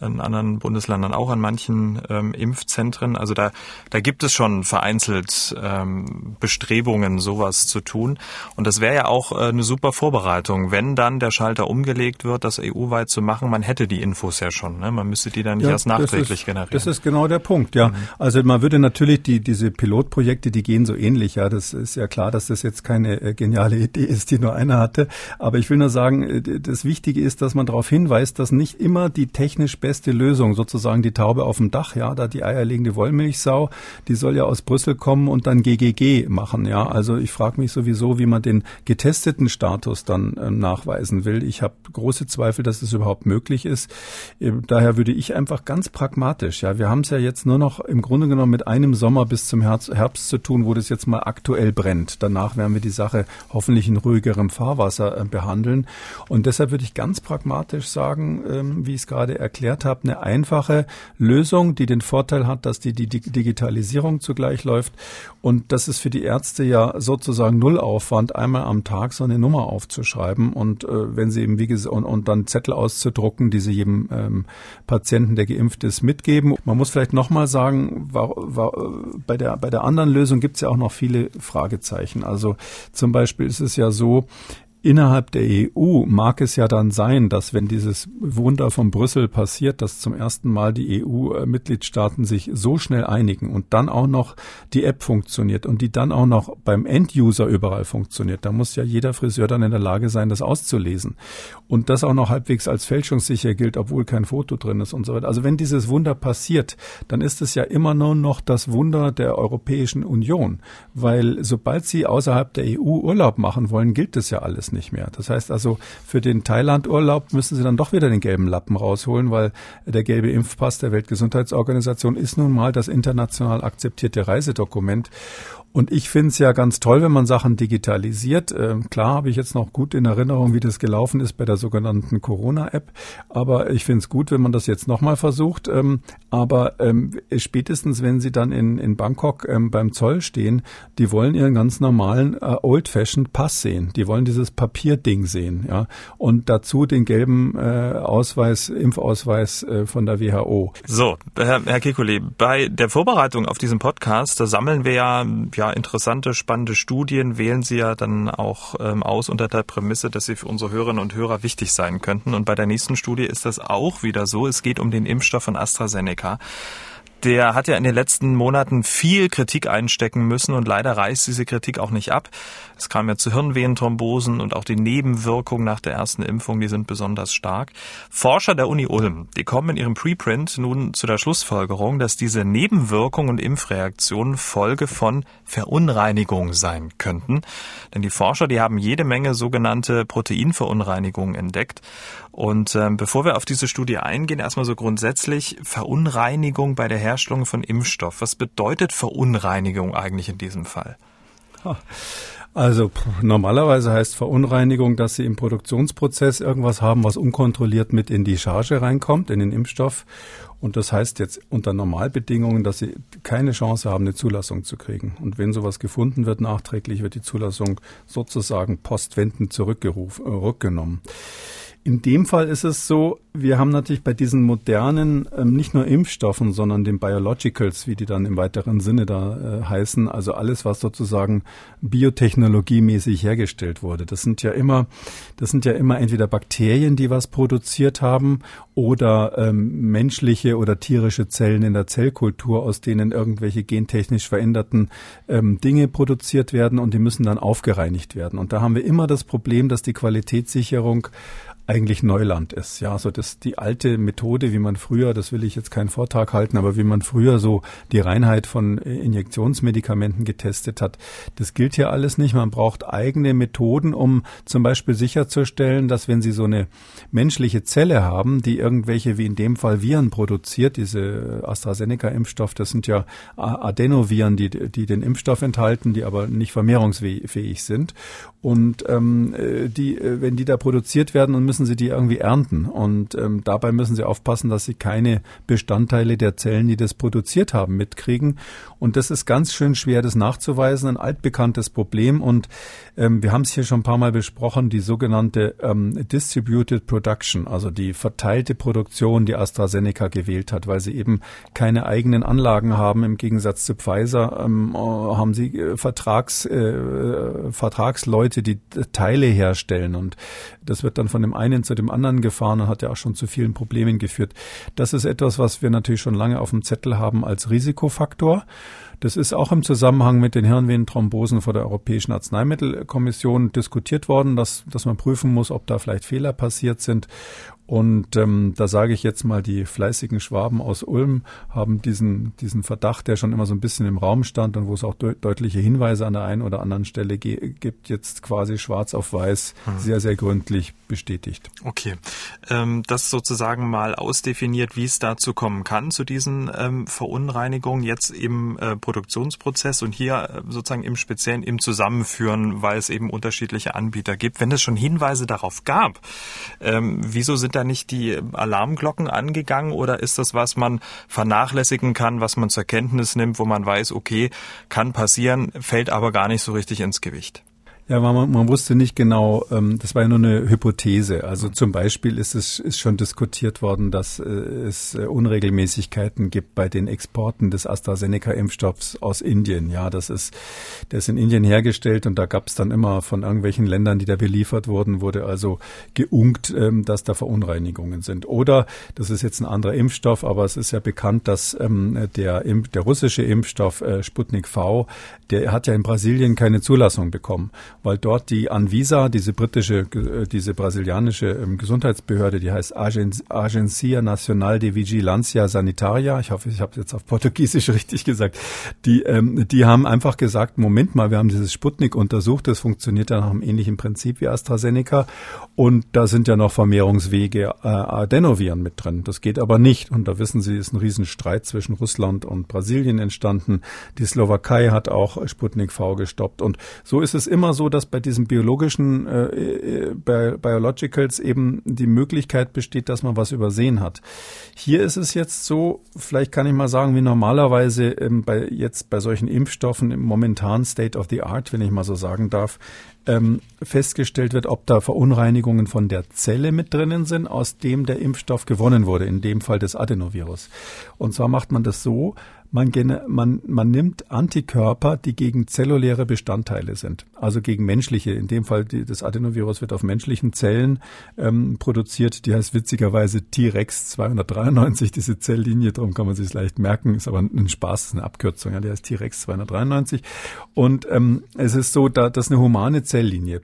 Speaker 1: in anderen Bundesländern auch an manchen ähm, Impfzentren. Also da, da gibt es schon vereinzelt ähm, Bestrebungen, sowas zu tun. Und das wäre ja auch äh, eine super Vorbereitung, wenn dann der Schalter umgelegt wird, das EU-weit zu machen. Man hätte die Infos ja schon. Ne? Man müsste die dann nicht ja, erst nachträglich
Speaker 2: ist,
Speaker 1: generieren.
Speaker 2: Das ist genau der Punkt, ja. Mhm. Also man würde natürlich die, diese Pilotprojekte, die gehen so ähnlich. Ja, das ist ja klar, dass das jetzt keine äh, geniale Idee ist, die nur einer hatte. Aber ich will nur sagen, äh, das Wichtige ist, dass man darauf hinweist, dass nicht immer die technisch beste Lösung, sozusagen die Taube auf dem Dach, ja, da die eierlegende Wollmilchsau, die soll ja aus Brüssel kommen und dann GGG machen, ja. Also ich frage mich sowieso, wie man den getesteten Status dann äh, nachweisen will. Ich habe große Zweifel, dass es überhaupt möglich ist. Äh, daher würde ich einfach ganz pragmatisch, ja, wir haben es ja jetzt nur noch im Grunde genommen mit einem Sommer bis zum Herbst, Herbst zu tun, wo das jetzt mal aktuell brennt. Danach werden wir die Sache hoffentlich in ruhigerem Fahrwasser äh, behandeln. Und deshalb würde ich ganz pragmatisch sagen, ähm, wie ich es gerade erklärt habe, eine einfache Lösung, die den Vorteil hat, dass die, die Digitalisierung zugleich läuft und das ist für die Ärzte ja sozusagen Nullaufwand, einmal am Tag so eine Nummer aufzuschreiben und äh, wenn sie eben wie gesagt und, und dann Zettel auszudrucken, die sie jedem ähm, Patienten, der geimpft ist, mitgeben. Man muss vielleicht nochmal sagen, war, war, bei der bei der anderen Lösung gibt es ja auch noch viele Fragezeichen. Also zum Beispiel ist es ja so, Innerhalb der EU mag es ja dann sein, dass wenn dieses Wunder von Brüssel passiert, dass zum ersten Mal die EU-Mitgliedstaaten sich so schnell einigen und dann auch noch die App funktioniert und die dann auch noch beim End-User überall funktioniert. Da muss ja jeder Friseur dann in der Lage sein, das auszulesen. Und das auch noch halbwegs als fälschungssicher gilt, obwohl kein Foto drin ist und so weiter. Also wenn dieses Wunder passiert, dann ist es ja immer nur noch das Wunder der Europäischen Union, weil sobald sie außerhalb der EU Urlaub machen wollen, gilt es ja alles nicht mehr. Das heißt also, für den Thailand-Urlaub müssen sie dann doch wieder den gelben Lappen rausholen, weil der gelbe Impfpass der Weltgesundheitsorganisation ist nun mal das international akzeptierte Reisedokument. Und ich finde es ja ganz toll, wenn man Sachen digitalisiert. Ähm, klar habe ich jetzt noch gut in Erinnerung, wie das gelaufen ist bei der sogenannten Corona-App. Aber ich finde es gut, wenn man das jetzt nochmal versucht. Ähm, aber ähm, spätestens, wenn Sie dann in, in Bangkok ähm, beim Zoll stehen, die wollen ihren ganz normalen äh, Old-Fashioned Pass sehen. Die wollen dieses Papierding sehen. ja, Und dazu den gelben äh, Ausweis, Impfausweis äh, von der WHO.
Speaker 1: So, Herr, Herr Kekulé, bei der Vorbereitung auf diesen Podcast, da sammeln wir ja, ja ja interessante, spannende Studien wählen Sie ja dann auch ähm, aus unter der Prämisse, dass sie für unsere Hörerinnen und Hörer wichtig sein könnten. Und bei der nächsten Studie ist das auch wieder so. Es geht um den Impfstoff von AstraZeneca der hat ja in den letzten Monaten viel Kritik einstecken müssen und leider reißt diese Kritik auch nicht ab. Es kam ja zu Hirnvenen-Thrombosen und auch die Nebenwirkungen nach der ersten Impfung, die sind besonders stark. Forscher der Uni Ulm, die kommen in ihrem Preprint nun zu der Schlussfolgerung, dass diese Nebenwirkungen und Impfreaktionen Folge von Verunreinigung sein könnten. Denn die Forscher, die haben jede Menge sogenannte Proteinverunreinigungen entdeckt. Und ähm, bevor wir auf diese Studie eingehen, erstmal so grundsätzlich Verunreinigung bei der Herstellung von Impfstoff. Was bedeutet Verunreinigung eigentlich in diesem Fall?
Speaker 2: Also normalerweise heißt Verunreinigung, dass Sie im Produktionsprozess irgendwas haben, was unkontrolliert mit in die Charge reinkommt, in den Impfstoff. Und das heißt jetzt unter Normalbedingungen, dass Sie keine Chance haben, eine Zulassung zu kriegen. Und wenn sowas gefunden wird, nachträglich wird die Zulassung sozusagen postwendend zurückgerufen, äh, rückgenommen. In dem Fall ist es so, wir haben natürlich bei diesen modernen, ähm, nicht nur Impfstoffen, sondern den Biologicals, wie die dann im weiteren Sinne da äh, heißen, also alles, was sozusagen biotechnologiemäßig hergestellt wurde. Das sind ja immer, das sind ja immer entweder Bakterien, die was produziert haben, oder ähm, menschliche oder tierische Zellen in der Zellkultur, aus denen irgendwelche gentechnisch veränderten ähm, Dinge produziert werden und die müssen dann aufgereinigt werden. Und da haben wir immer das Problem, dass die Qualitätssicherung eigentlich Neuland ist. Ja, so das die alte Methode, wie man früher, das will ich jetzt keinen Vortrag halten, aber wie man früher so die Reinheit von Injektionsmedikamenten getestet hat, das gilt hier alles nicht. Man braucht eigene Methoden, um zum Beispiel sicherzustellen, dass wenn Sie so eine menschliche Zelle haben, die irgendwelche, wie in dem Fall Viren produziert, diese AstraZeneca-Impfstoff, das sind ja Adenoviren, die, die den Impfstoff enthalten, die aber nicht vermehrungsfähig sind. Und ähm, die, wenn die da produziert werden und müssen sie die irgendwie ernten. Und ähm, dabei müssen sie aufpassen, dass sie keine Bestandteile der Zellen, die das produziert haben, mitkriegen. Und das ist ganz schön schwer, das nachzuweisen, ein altbekanntes Problem. Und ähm, wir haben es hier schon ein paar Mal besprochen, die sogenannte ähm, Distributed Production, also die verteilte Produktion, die AstraZeneca gewählt hat, weil sie eben keine eigenen Anlagen haben. Im Gegensatz zu Pfizer ähm, äh, haben sie äh, Vertrags, äh, Vertragsleute, die Teile herstellen. Und das wird dann von dem einen zu dem anderen gefahren und hat ja auch schon zu vielen Problemen geführt. Das ist etwas, was wir natürlich schon lange auf dem Zettel haben als Risikofaktor. Das ist auch im Zusammenhang mit den Hirnvenenthrombosen vor der Europäischen Arzneimittelkommission diskutiert worden, dass, dass man prüfen muss, ob da vielleicht Fehler passiert sind. Und ähm, da sage ich jetzt mal, die fleißigen Schwaben aus Ulm haben diesen, diesen Verdacht, der schon immer so ein bisschen im Raum stand und wo es auch de deutliche Hinweise an der einen oder anderen Stelle gibt, jetzt quasi schwarz auf weiß hm. sehr, sehr gründlich bestätigt.
Speaker 1: Okay. Ähm, das sozusagen mal ausdefiniert, wie es dazu kommen kann, zu diesen ähm, Verunreinigungen, jetzt im äh, Produktionsprozess und hier äh, sozusagen im Speziellen im Zusammenführen, weil es eben unterschiedliche Anbieter gibt. Wenn es schon Hinweise darauf gab, ähm, wieso sind da nicht die Alarmglocken angegangen oder ist das, was man vernachlässigen kann, was man zur Kenntnis nimmt, wo man weiß, okay, kann passieren, fällt aber gar nicht so richtig ins Gewicht?
Speaker 2: Ja, man, man wusste nicht genau, ähm, das war ja nur eine Hypothese. Also zum Beispiel ist es ist schon diskutiert worden, dass äh, es äh, Unregelmäßigkeiten gibt bei den Exporten des AstraZeneca-Impfstoffs aus Indien. Ja, das ist, der ist in Indien hergestellt und da gab es dann immer von irgendwelchen Ländern, die da beliefert wurden, wurde also geunkt, ähm, dass da Verunreinigungen sind. Oder, das ist jetzt ein anderer Impfstoff, aber es ist ja bekannt, dass ähm, der, Impf, der russische Impfstoff äh, Sputnik V, der hat ja in Brasilien keine Zulassung bekommen weil dort die Anvisa, diese britische, äh, diese brasilianische ähm, Gesundheitsbehörde, die heißt Agencia Nacional de Vigilancia Sanitaria, ich hoffe, ich habe es jetzt auf Portugiesisch *laughs* richtig gesagt, die, ähm, die haben einfach gesagt, Moment mal, wir haben dieses Sputnik untersucht, das funktioniert ja nach einem ähnlichen Prinzip wie AstraZeneca und da sind ja noch Vermehrungswege äh, Adenoviren mit drin. Das geht aber nicht und da wissen Sie, ist ein Riesenstreit zwischen Russland und Brasilien entstanden. Die Slowakei hat auch Sputnik V gestoppt und so ist es immer so, dass bei diesen biologischen äh, äh Biologicals eben die Möglichkeit besteht, dass man was übersehen hat. Hier ist es jetzt so, vielleicht kann ich mal sagen, wie normalerweise ähm, bei jetzt bei solchen Impfstoffen im momentanen State of the Art, wenn ich mal so sagen darf, ähm, festgestellt wird, ob da Verunreinigungen von der Zelle mit drinnen sind, aus dem der Impfstoff gewonnen wurde, in dem Fall des Adenovirus. Und zwar macht man das so, man, man, man nimmt Antikörper, die gegen zelluläre Bestandteile sind, also gegen menschliche. In dem Fall die, das Adenovirus wird auf menschlichen Zellen ähm, produziert. Die heißt witzigerweise T-Rex 293, diese Zelllinie. Darum kann man sich leicht merken. Ist aber ein Spaß, eine Abkürzung. Ja, die heißt T-Rex 293. Und ähm, es ist so, da das ist eine humane Zelllinie.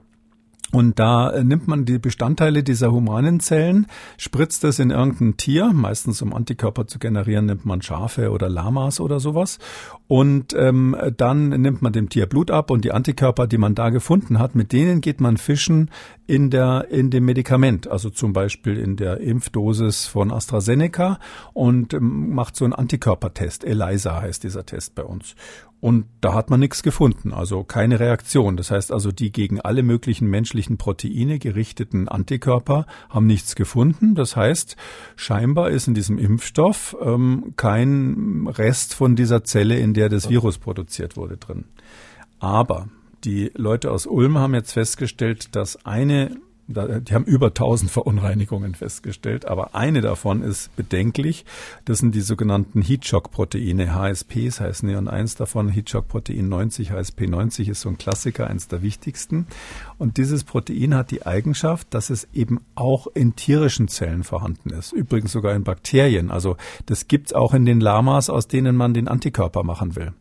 Speaker 2: Und da äh, nimmt man die Bestandteile dieser humanen Zellen, spritzt es in irgendein Tier, meistens um Antikörper zu generieren, nimmt man Schafe oder Lamas oder sowas. Und ähm, dann nimmt man dem Tier Blut ab und die Antikörper, die man da gefunden hat, mit denen geht man fischen in der in dem Medikament, also zum Beispiel in der Impfdosis von AstraZeneca und ähm, macht so einen Antikörpertest. ELISA heißt dieser Test bei uns. Und da hat man nichts gefunden, also keine Reaktion. Das heißt also, die gegen alle möglichen menschlichen Proteine gerichteten Antikörper haben nichts gefunden. Das heißt, scheinbar ist in diesem Impfstoff ähm, kein Rest von dieser Zelle, in der das Virus produziert wurde, drin. Aber die Leute aus Ulm haben jetzt festgestellt, dass eine die haben über 1000 Verunreinigungen festgestellt, aber eine davon ist bedenklich. Das sind die sogenannten Heatshock-Proteine, HSPs heißen die, und eins davon, Heatshock-Protein 90, HSP 90 ist so ein Klassiker, eins der wichtigsten. Und dieses Protein hat die Eigenschaft, dass es eben auch in tierischen Zellen vorhanden ist. Übrigens sogar in Bakterien. Also das gibt's auch in den Lamas, aus denen man den Antikörper machen will.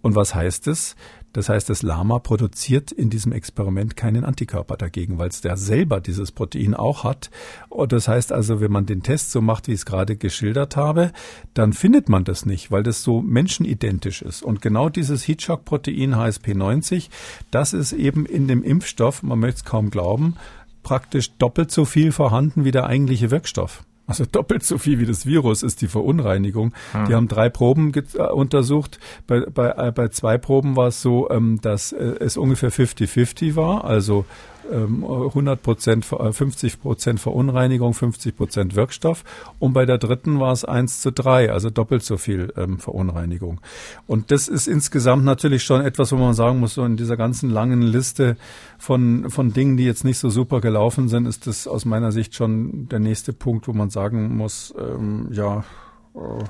Speaker 2: Und was heißt es? Das heißt, das Lama produziert in diesem Experiment keinen Antikörper dagegen, weil es der selber dieses Protein auch hat. Und das heißt also, wenn man den Test so macht, wie ich es gerade geschildert habe, dann findet man das nicht, weil das so menschenidentisch ist. Und genau dieses Heatshock-Protein HSP90, das ist eben in dem Impfstoff, man möchte es kaum glauben, praktisch doppelt so viel vorhanden wie der eigentliche Wirkstoff. Also doppelt so viel wie das Virus ist die Verunreinigung. Hm. Die haben drei Proben äh, untersucht. Bei, bei, äh, bei zwei Proben war es so, ähm, dass äh, es ungefähr 50-50 war. Also 100 Prozent, 50 Prozent Verunreinigung, 50 Prozent Wirkstoff. Und bei der dritten war es 1 zu 3, also doppelt so viel ähm, Verunreinigung. Und das ist insgesamt natürlich schon etwas, wo man sagen muss, so in dieser ganzen langen Liste von, von Dingen, die jetzt nicht so super gelaufen sind, ist das aus meiner Sicht schon der nächste Punkt, wo man sagen muss, ähm, ja, äh,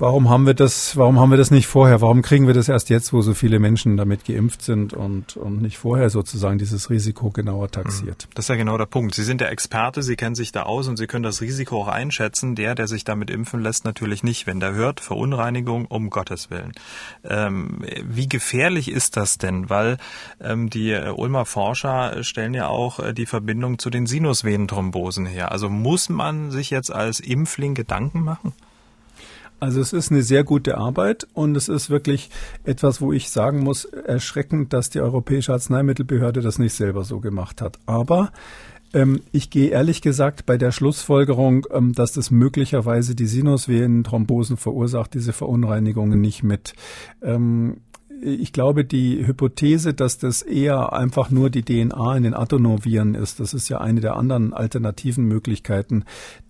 Speaker 2: Warum haben wir das, warum haben wir das nicht vorher? Warum kriegen wir das erst jetzt, wo so viele Menschen damit geimpft sind und, und nicht vorher sozusagen dieses Risiko genauer taxiert?
Speaker 1: Das ist ja genau der Punkt. Sie sind der Experte, Sie kennen sich da aus und Sie können das Risiko auch einschätzen. Der, der sich damit impfen lässt, natürlich nicht. Wenn der hört, Verunreinigung, um Gottes Willen. Ähm, wie gefährlich ist das denn? Weil ähm, die Ulmer Forscher stellen ja auch äh, die Verbindung zu den Sinusvenenthrombosen her. Also muss man sich jetzt als Impfling Gedanken machen?
Speaker 2: Also es ist eine sehr gute Arbeit und es ist wirklich etwas, wo ich sagen muss, erschreckend, dass die Europäische Arzneimittelbehörde das nicht selber so gemacht hat. Aber ähm, ich gehe ehrlich gesagt bei der Schlussfolgerung, ähm, dass das möglicherweise die Sinusvenenthrombosen verursacht, diese Verunreinigungen nicht mit. Ähm, ich glaube, die Hypothese, dass das eher einfach nur die DNA in den Adenoviren ist, das ist ja eine der anderen alternativen Möglichkeiten,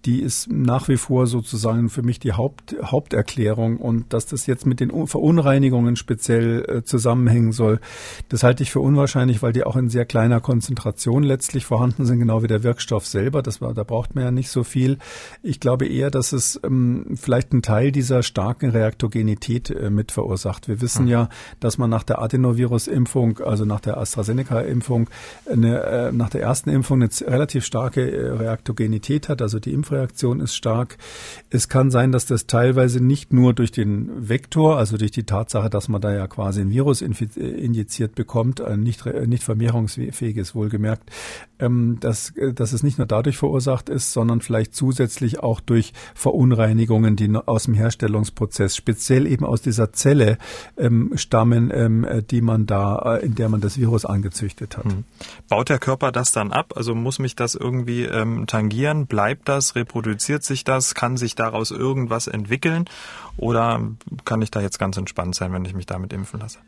Speaker 2: die ist nach wie vor sozusagen für mich die Haupt, Haupterklärung. Und dass das jetzt mit den Verunreinigungen speziell äh, zusammenhängen soll, das halte ich für unwahrscheinlich, weil die auch in sehr kleiner Konzentration letztlich vorhanden sind, genau wie der Wirkstoff selber. Das war, da braucht man ja nicht so viel. Ich glaube eher, dass es ähm, vielleicht einen Teil dieser starken Reaktogenität äh, mit verursacht. Wir wissen hm. ja, dass man nach der Adenovirus-Impfung, also nach der AstraZeneca-Impfung, äh, nach der ersten Impfung eine relativ starke äh, Reaktogenität hat, also die Impfreaktion ist stark. Es kann sein, dass das teilweise nicht nur durch den Vektor, also durch die Tatsache, dass man da ja quasi ein Virus injiziert bekommt, ein nicht, nicht vermehrungsfähiges wohlgemerkt, ähm, dass, dass es nicht nur dadurch verursacht ist, sondern vielleicht zusätzlich auch durch Verunreinigungen, die aus dem Herstellungsprozess, speziell eben aus dieser Zelle ähm, stammen, ähm, die man da, äh, in der man das Virus angezüchtet hat. Hm.
Speaker 1: Baut der Körper das dann ab? Also muss mich das irgendwie ähm, tangieren? Bleibt das? Reproduziert sich das? Kann sich daraus irgendwas entwickeln? Oder kann ich da jetzt ganz entspannt sein, wenn ich mich damit impfen lasse?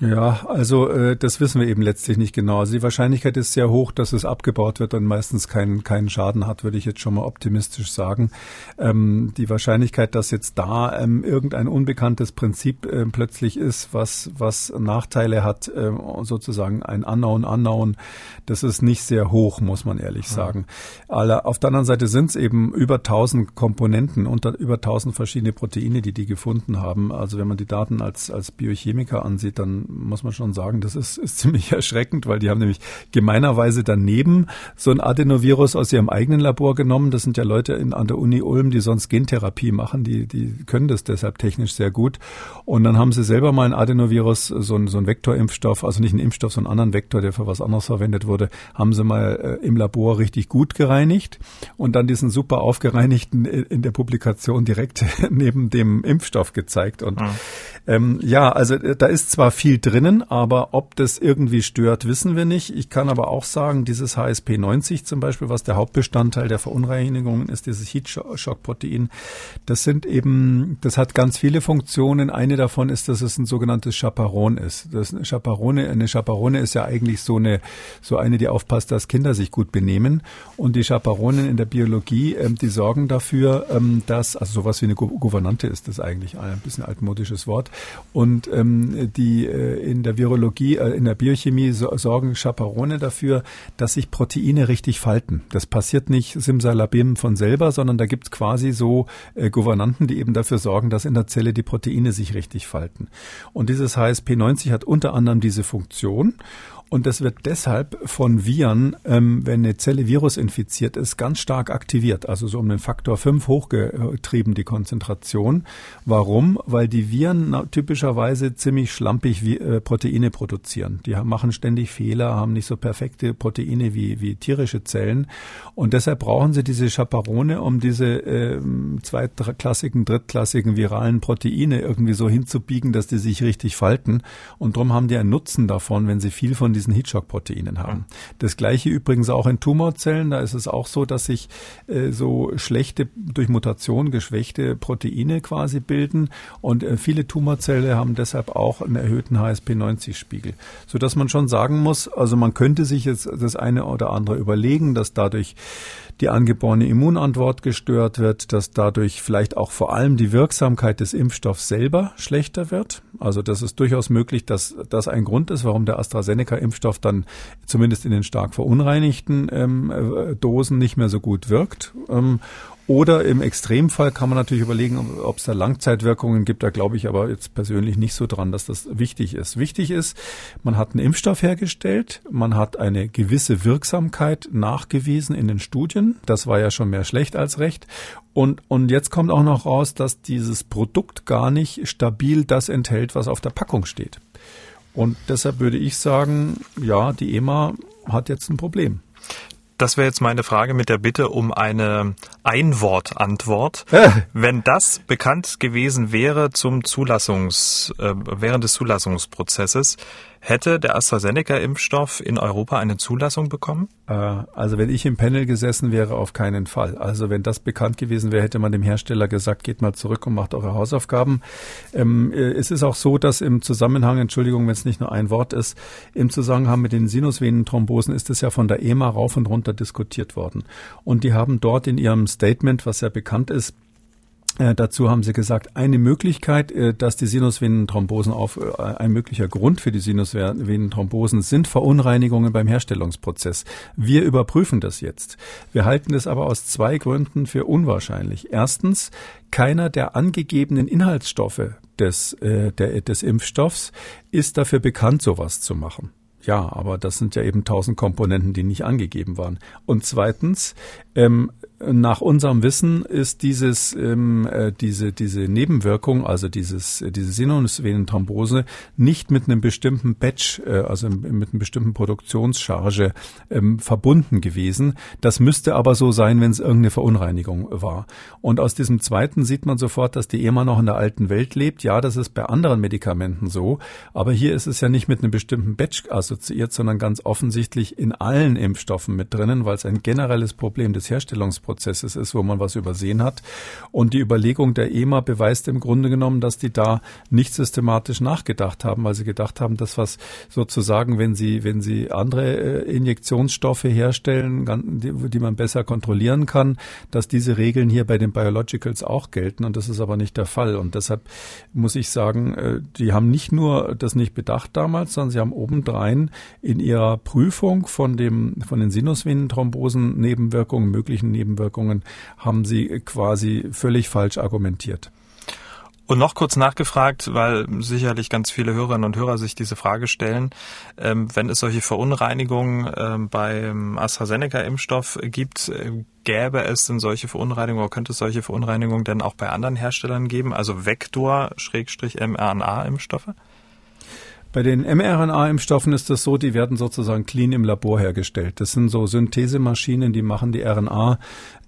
Speaker 2: Ja, also äh, das wissen wir eben letztlich nicht genau. Also die Wahrscheinlichkeit ist sehr hoch, dass es abgebaut wird und meistens keinen keinen Schaden hat, würde ich jetzt schon mal optimistisch sagen. Ähm, die Wahrscheinlichkeit, dass jetzt da ähm, irgendein unbekanntes Prinzip äh, plötzlich ist, was was Nachteile hat, äh, sozusagen ein Unknown Unknown, das ist nicht sehr hoch, muss man ehrlich sagen. Aber auf der anderen Seite sind es eben über 1000 Komponenten und über 1000 verschiedene Proteine, die die gefunden haben. Also wenn man die Daten als als Biochemiker ansieht, dann muss man schon sagen, das ist, ist *laughs* ziemlich erschreckend, weil die haben nämlich gemeinerweise daneben so ein Adenovirus aus ihrem eigenen Labor genommen. Das sind ja Leute in, an der Uni Ulm, die sonst Gentherapie machen, die, die können das deshalb technisch sehr gut. Und dann haben sie selber mal ein Adenovirus, so ein, so ein Vektorimpfstoff, also nicht ein Impfstoff, sondern einen anderen Vektor, der für was anderes verwendet wurde, haben sie mal äh, im Labor richtig gut gereinigt und dann diesen super aufgereinigten in der Publikation direkt *laughs* neben dem Impfstoff gezeigt. Und mhm. Ähm, ja, also äh, da ist zwar viel drinnen, aber ob das irgendwie stört, wissen wir nicht. Ich kann aber auch sagen, dieses HSP 90 zum Beispiel, was der Hauptbestandteil der Verunreinigungen ist, dieses Heat-Shock-Protein, das sind eben, das hat ganz viele Funktionen. Eine davon ist, dass es ein sogenanntes Chaperon ist. Das eine Chaperone, eine Chaperone ist ja eigentlich so eine, so eine, die aufpasst, dass Kinder sich gut benehmen. Und die Chaperonen in der Biologie, ähm, die sorgen dafür, ähm, dass, also sowas wie eine Gouvernante ist das eigentlich, ein bisschen altmodisches Wort. Und ähm, die äh, in der Virologie, äh, in der Biochemie sorgen Chaperone dafür, dass sich Proteine richtig falten. Das passiert nicht simsalabim von selber, sondern da gibt es quasi so äh, Gouvernanten, die eben dafür sorgen, dass in der Zelle die Proteine sich richtig falten. Und dieses HSP90 hat unter anderem diese Funktion. Und das wird deshalb von Viren, ähm, wenn eine Zelle virusinfiziert ist, ganz stark aktiviert. Also so um den Faktor 5 hochgetrieben die Konzentration. Warum? Weil die Viren typischerweise ziemlich schlampig wie, äh, Proteine produzieren. Die machen ständig Fehler, haben nicht so perfekte Proteine wie, wie tierische Zellen. Und deshalb brauchen sie diese Chaperone, um diese äh, zweitklassigen, drittklassigen viralen Proteine irgendwie so hinzubiegen, dass die sich richtig falten. Und darum haben die einen Nutzen davon, wenn sie viel von diesen Heatshock-Proteinen haben. Das gleiche übrigens auch in Tumorzellen. Da ist es auch so, dass sich äh, so schlechte, durch Mutation geschwächte Proteine quasi bilden. Und äh, viele Tumorzellen haben deshalb auch einen erhöhten HSP90-Spiegel. Sodass man schon sagen muss, also man könnte sich jetzt das eine oder andere überlegen, dass dadurch die angeborene Immunantwort gestört wird, dass dadurch vielleicht auch vor allem die Wirksamkeit des Impfstoffs selber schlechter wird. Also das ist durchaus möglich, dass das ein Grund ist, warum der AstraZeneca-Impfstoff dann zumindest in den stark verunreinigten ähm, äh, Dosen nicht mehr so gut wirkt. Ähm, oder im Extremfall kann man natürlich überlegen, ob es da Langzeitwirkungen gibt. Da glaube ich aber jetzt persönlich nicht so dran, dass das wichtig ist. Wichtig ist, man hat einen Impfstoff hergestellt, man hat eine gewisse Wirksamkeit nachgewiesen in den Studien. Das war ja schon mehr schlecht als recht. Und, und jetzt kommt auch noch raus, dass dieses Produkt gar nicht stabil das enthält, was auf der Packung steht. Und deshalb würde ich sagen, ja, die EMA hat jetzt ein Problem.
Speaker 1: Das wäre jetzt meine Frage mit der Bitte um eine Einwortantwort. Wenn das bekannt gewesen wäre zum Zulassungs, äh, während des Zulassungsprozesses, Hätte der AstraZeneca-Impfstoff in Europa eine Zulassung bekommen?
Speaker 2: Äh, also wenn ich im Panel gesessen wäre, auf keinen Fall. Also wenn das bekannt gewesen wäre, hätte man dem Hersteller gesagt, geht mal zurück und macht eure Hausaufgaben. Ähm, äh, es ist auch so, dass im Zusammenhang, Entschuldigung, wenn es nicht nur ein Wort ist, im Zusammenhang mit den Sinusvenenthrombosen ist es ja von der EMA rauf und runter diskutiert worden. Und die haben dort in ihrem Statement, was ja bekannt ist, äh, dazu haben sie gesagt, eine Möglichkeit, äh, dass die Sinusvenenthrombosen auf, äh, ein möglicher Grund für die Sinusvenenthrombosen sind Verunreinigungen beim Herstellungsprozess. Wir überprüfen das jetzt. Wir halten es aber aus zwei Gründen für unwahrscheinlich. Erstens, keiner der angegebenen Inhaltsstoffe des, der, des Impfstoffs ist dafür bekannt, sowas zu machen. Ja, aber das sind ja eben tausend Komponenten, die nicht angegeben waren. Und zweitens, ähm, nach unserem Wissen ist dieses, ähm, äh, diese, diese Nebenwirkung, also dieses, äh, diese Sinusvenenthrombose, nicht mit einem bestimmten Batch, äh, also mit einem bestimmten Produktionscharge ähm, verbunden gewesen. Das müsste aber so sein, wenn es irgendeine Verunreinigung war. Und aus diesem zweiten sieht man sofort, dass die EMA noch in der alten Welt lebt. Ja, das ist bei anderen Medikamenten so, aber hier ist es ja nicht mit einem bestimmten Batch assoziiert, sondern ganz offensichtlich in allen Impfstoffen mit drinnen, weil es ein generelles Problem des Herstellungsprozesses Prozesses ist, wo man was übersehen hat. Und die Überlegung der EMA beweist im Grunde genommen, dass die da nicht systematisch nachgedacht haben, weil sie gedacht haben, dass was sozusagen, wenn sie, wenn sie andere äh, Injektionsstoffe herstellen, die, man besser kontrollieren kann, dass diese Regeln hier bei den Biologicals auch gelten. Und das ist aber nicht der Fall. Und deshalb muss ich sagen, äh, die haben nicht nur das nicht bedacht damals, sondern sie haben obendrein in ihrer Prüfung von dem, von den Sinusvenenthrombosen Nebenwirkungen, möglichen Nebenwirkungen, Nebenwirkungen haben Sie quasi völlig falsch argumentiert.
Speaker 1: Und noch kurz nachgefragt, weil sicherlich ganz viele Hörerinnen und Hörer sich diese Frage stellen, ähm, wenn es solche Verunreinigungen ähm, beim AstraZeneca-Impfstoff gibt, äh, gäbe es denn solche Verunreinigungen oder könnte es solche Verunreinigungen denn auch bei anderen Herstellern geben, also Vektor-mRNA-Impfstoffe?
Speaker 2: Bei den mRNA-Impfstoffen ist es so, die werden sozusagen clean im Labor hergestellt. Das sind so Synthesemaschinen, die machen die RNA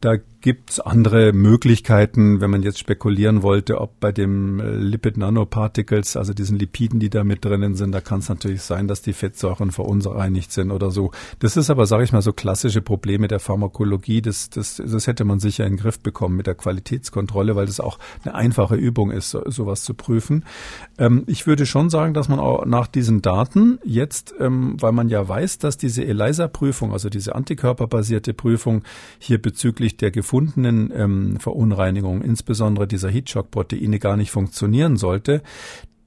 Speaker 2: da gibt's andere Möglichkeiten, wenn man jetzt spekulieren wollte, ob bei dem äh, Lipid Nanoparticles, also diesen Lipiden, die da mit drinnen sind, da kann es natürlich sein, dass die Fettsäuren verunreinigt sind oder so. Das ist aber, sage ich mal, so klassische Probleme der Pharmakologie. Das, das, das hätte man sicher in den Griff bekommen mit der Qualitätskontrolle, weil das auch eine einfache Übung ist, so, sowas zu prüfen. Ähm, ich würde schon sagen, dass man auch nach diesen Daten jetzt, ähm, weil man ja weiß, dass diese ELISA-Prüfung, also diese antikörperbasierte Prüfung hier bezüglich der gefundenen ähm, Verunreinigung, insbesondere dieser Heatshock-Proteine, gar nicht funktionieren sollte,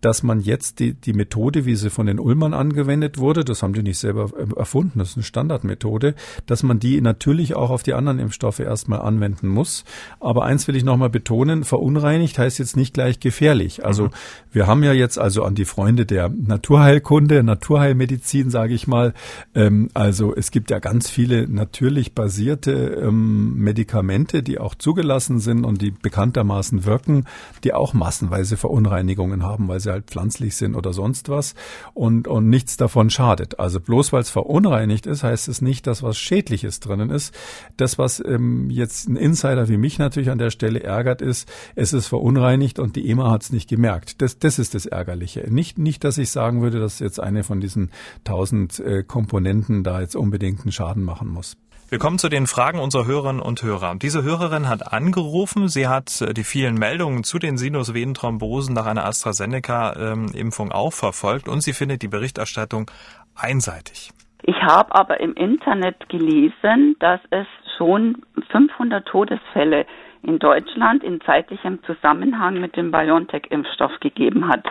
Speaker 2: dass man jetzt die, die Methode, wie sie von den Ullmann angewendet wurde, das haben die nicht selber erfunden, das ist eine Standardmethode, dass man die natürlich auch auf die anderen Impfstoffe erstmal anwenden muss. Aber eins will ich nochmal betonen, verunreinigt heißt jetzt nicht gleich gefährlich. Also mhm. wir haben ja jetzt also an die Freunde der Naturheilkunde, Naturheilmedizin, sage ich mal, ähm, also es gibt ja ganz viele natürlich basierte ähm, Medikamente, die auch zugelassen sind und die bekanntermaßen wirken, die auch massenweise Verunreinigungen haben, weil sie halt pflanzlich sind oder sonst was und, und nichts davon schadet. Also bloß weil es verunreinigt ist, heißt es nicht, dass was Schädliches drinnen ist. Das, was ähm, jetzt ein Insider wie mich natürlich an der Stelle ärgert, ist, es ist verunreinigt und die EMA hat es nicht gemerkt. Das, das ist das Ärgerliche. Nicht, nicht, dass ich sagen würde, dass jetzt eine von diesen tausend äh, Komponenten da jetzt unbedingt einen Schaden machen muss.
Speaker 1: Wir kommen zu den Fragen unserer Hörerinnen und Hörer. Diese Hörerin hat angerufen. Sie hat äh, die vielen Meldungen zu den Sinusvenenthrombosen nach einer AstraZeneca-Impfung auch verfolgt und sie findet die Berichterstattung einseitig.
Speaker 4: Ich habe aber im Internet gelesen, dass es schon 500 Todesfälle in Deutschland in zeitlichem Zusammenhang mit dem BioNTech-Impfstoff gegeben hat.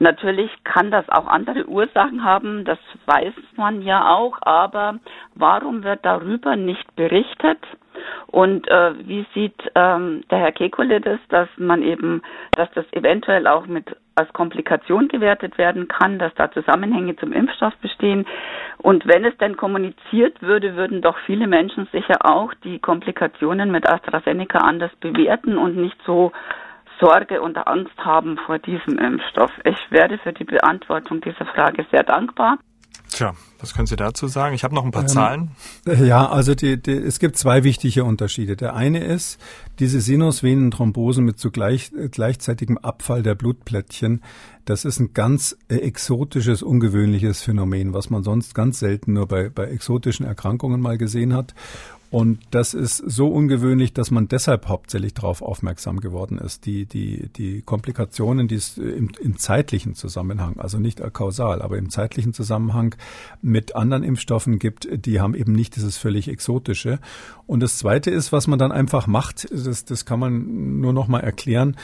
Speaker 4: Natürlich kann das auch andere Ursachen haben, das weiß man ja auch, aber warum wird darüber nicht berichtet? Und äh, wie sieht ähm, der Herr Kekulé das, dass man eben, dass das eventuell auch mit als Komplikation gewertet werden kann, dass da Zusammenhänge zum Impfstoff bestehen. Und wenn es denn kommuniziert würde, würden doch viele Menschen sicher auch die Komplikationen mit AstraZeneca anders bewerten und nicht so Sorge und Angst haben vor diesem Impfstoff. Ich wäre für die Beantwortung dieser Frage sehr dankbar.
Speaker 1: Tja, was können Sie dazu sagen? Ich habe noch ein paar ähm, Zahlen.
Speaker 2: Ja, also die, die, es gibt zwei wichtige Unterschiede. Der eine ist, diese Sinusvenenthrombosen mit zugleich gleichzeitigem Abfall der Blutplättchen, das ist ein ganz äh, exotisches, ungewöhnliches Phänomen, was man sonst ganz selten nur bei, bei exotischen Erkrankungen mal gesehen hat. Und das ist so ungewöhnlich, dass man deshalb hauptsächlich darauf aufmerksam geworden ist. Die, die, die Komplikationen, die es im, im zeitlichen Zusammenhang, also nicht kausal, aber im zeitlichen Zusammenhang mit anderen Impfstoffen gibt, die haben eben nicht dieses völlig Exotische. Und das Zweite ist, was man dann einfach macht, das, das kann man nur noch mal erklären.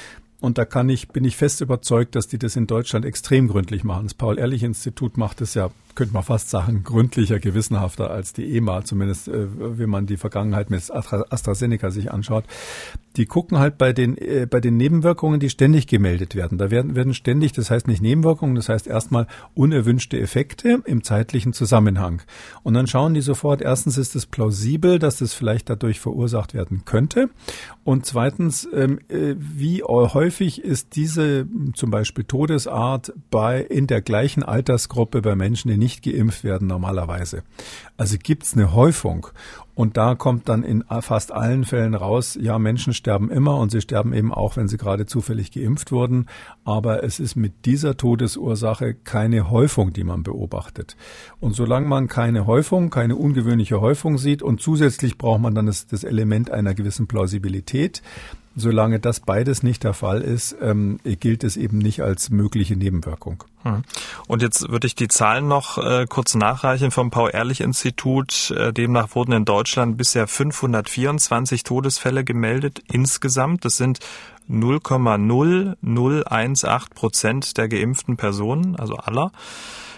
Speaker 2: Und da kann ich, bin ich fest überzeugt, dass die das in Deutschland extrem gründlich machen. Das Paul-Ehrlich-Institut macht es ja könnte man fast sagen, gründlicher, gewissenhafter als die EMA, zumindest äh, wenn man die Vergangenheit mit AstraZeneca sich anschaut. Die gucken halt bei den, äh, bei den Nebenwirkungen, die ständig gemeldet werden. Da werden, werden ständig, das heißt nicht Nebenwirkungen, das heißt erstmal unerwünschte Effekte im zeitlichen Zusammenhang. Und dann schauen die sofort, erstens ist es plausibel, dass das vielleicht dadurch verursacht werden könnte. Und zweitens, ähm, äh, wie häufig ist diese zum Beispiel Todesart bei, in der gleichen Altersgruppe bei Menschen, die nicht geimpft werden normalerweise. Also gibt's eine Häufung. Und da kommt dann in fast allen Fällen raus, ja, Menschen sterben immer und sie sterben eben auch, wenn sie gerade zufällig geimpft wurden. Aber es ist mit dieser Todesursache keine Häufung, die man beobachtet. Und solange man keine Häufung, keine ungewöhnliche Häufung sieht und zusätzlich braucht man dann das, das Element einer gewissen Plausibilität, Solange das beides nicht der Fall ist, ähm, gilt es eben nicht als mögliche Nebenwirkung. Hm.
Speaker 1: Und jetzt würde ich die Zahlen noch äh, kurz nachreichen vom Paul-Ehrlich-Institut. Äh, demnach wurden in Deutschland bisher 524 Todesfälle gemeldet insgesamt. Das sind 0,0018 Prozent der geimpften Personen, also aller.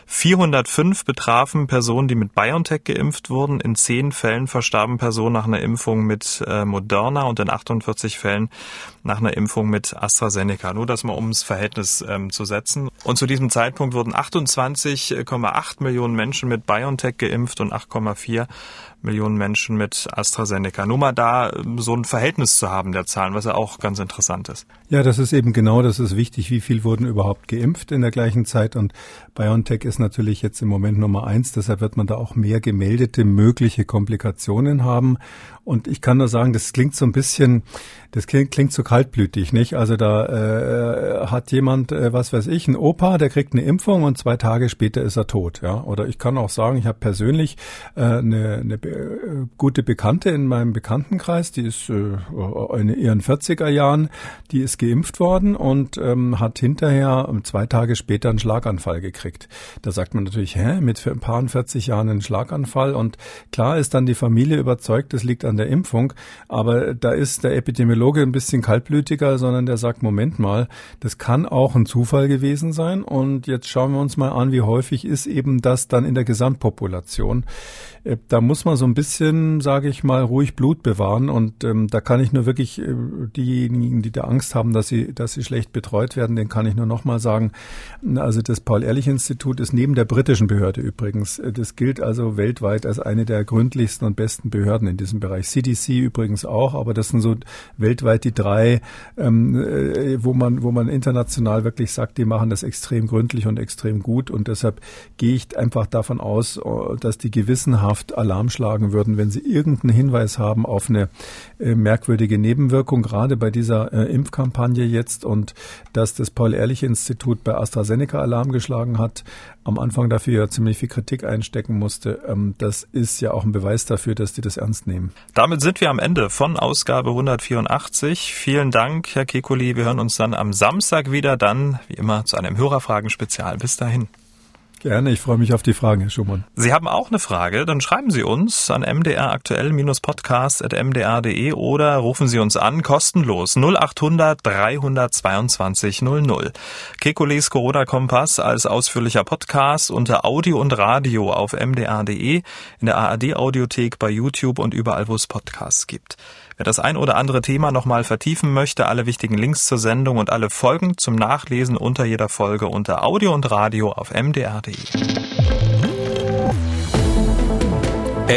Speaker 1: 405 betrafen Personen, die mit BioNTech geimpft wurden. In zehn Fällen verstarben Personen nach einer Impfung mit äh, Moderna und in 48 Fällen nach einer Impfung mit AstraZeneca. Nur das mal ums Verhältnis ähm, zu setzen. Und zu diesem Zeitpunkt wurden 28,8 Millionen Menschen mit BioNTech geimpft und 8,4 Millionen Menschen mit AstraZeneca. Nur mal da ähm, so ein Verhältnis zu haben der Zahlen, was ja auch ganz interessant ist.
Speaker 2: Ja, das ist eben genau, das ist wichtig. Wie viel wurden überhaupt geimpft in der gleichen Zeit? Und BioNTech ist natürlich jetzt im Moment Nummer eins. Deshalb wird man da auch mehr gemeldete mögliche Komplikationen haben. Und ich kann nur sagen, das klingt so ein bisschen, das klingt, klingt so kaltblütig, nicht? Also da äh, hat jemand, äh, was weiß ich, ein Opa, der kriegt eine Impfung und zwei Tage später ist er tot, ja. Oder ich kann auch sagen, ich habe persönlich äh, eine, eine äh, gute Bekannte in meinem Bekanntenkreis, die ist äh, in ihren 40er Jahren, die ist geimpft worden und ähm, hat hinterher zwei Tage später einen Schlaganfall gekriegt. Da sagt man natürlich, hä, mit ein paar 40 Jahren einen Schlaganfall und klar ist dann die Familie überzeugt, das liegt an der Impfung, aber da ist der Epidemiologe ein bisschen kaltblütiger, sondern der sagt, Moment mal, das kann auch ein Zufall gewesen sein und jetzt schauen wir uns mal an, wie häufig ist eben das dann in der Gesamtpopulation. Äh, da muss man so ein bisschen, sage ich mal, ruhig Blut bewahren und ähm, da kann ich nur wirklich äh, diejenigen, die da Angst haben, dass sie, dass sie schlecht betreut werden, den kann ich nur nochmal sagen. Also das Paul-Ehrlich-Institut ist neben der britischen Behörde übrigens. Äh, das gilt also weltweit als eine der gründlichsten und besten Behörden in diesem Bereich. CDC übrigens auch, aber das sind so weltweit die drei, ähm, äh, wo man, wo man international wirklich sagt, die machen das extrem gründlich und extrem gut. Und deshalb gehe ich einfach davon aus, dass die gewissenhaft Alarm schlagen würden, wenn sie irgendeinen Hinweis haben auf eine äh, merkwürdige Nebenwirkung, gerade bei dieser äh, Impfkampagne jetzt. Und dass das Paul-Ehrlich-Institut bei AstraZeneca Alarm geschlagen hat, am Anfang dafür ja ziemlich viel Kritik einstecken musste, ähm, das ist ja auch ein Beweis dafür, dass die das ernst nehmen.
Speaker 1: Damit sind wir am Ende von Ausgabe 184. Vielen Dank, Herr Kekuli. Wir hören uns dann am Samstag wieder, dann wie immer zu einem Hörerfragen-Spezial. Bis dahin.
Speaker 2: Gerne, ich freue mich auf die Fragen, Herr Schumann.
Speaker 1: Sie haben auch eine Frage, dann schreiben Sie uns an mdraktuell-podcast.mdr.de oder rufen Sie uns an, kostenlos 0800 322 00. Kekules Corona-Kompass als ausführlicher Podcast unter Audio und Radio auf mdr.de, in der ARD-Audiothek, bei YouTube und überall, wo es Podcasts gibt. Wer das ein oder andere Thema nochmal vertiefen möchte, alle wichtigen Links zur Sendung und alle Folgen zum Nachlesen unter jeder Folge unter Audio und Radio auf mdr.de.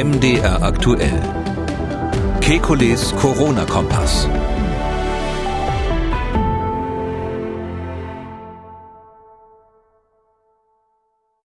Speaker 5: MDR aktuell. Kekules Corona-Kompass.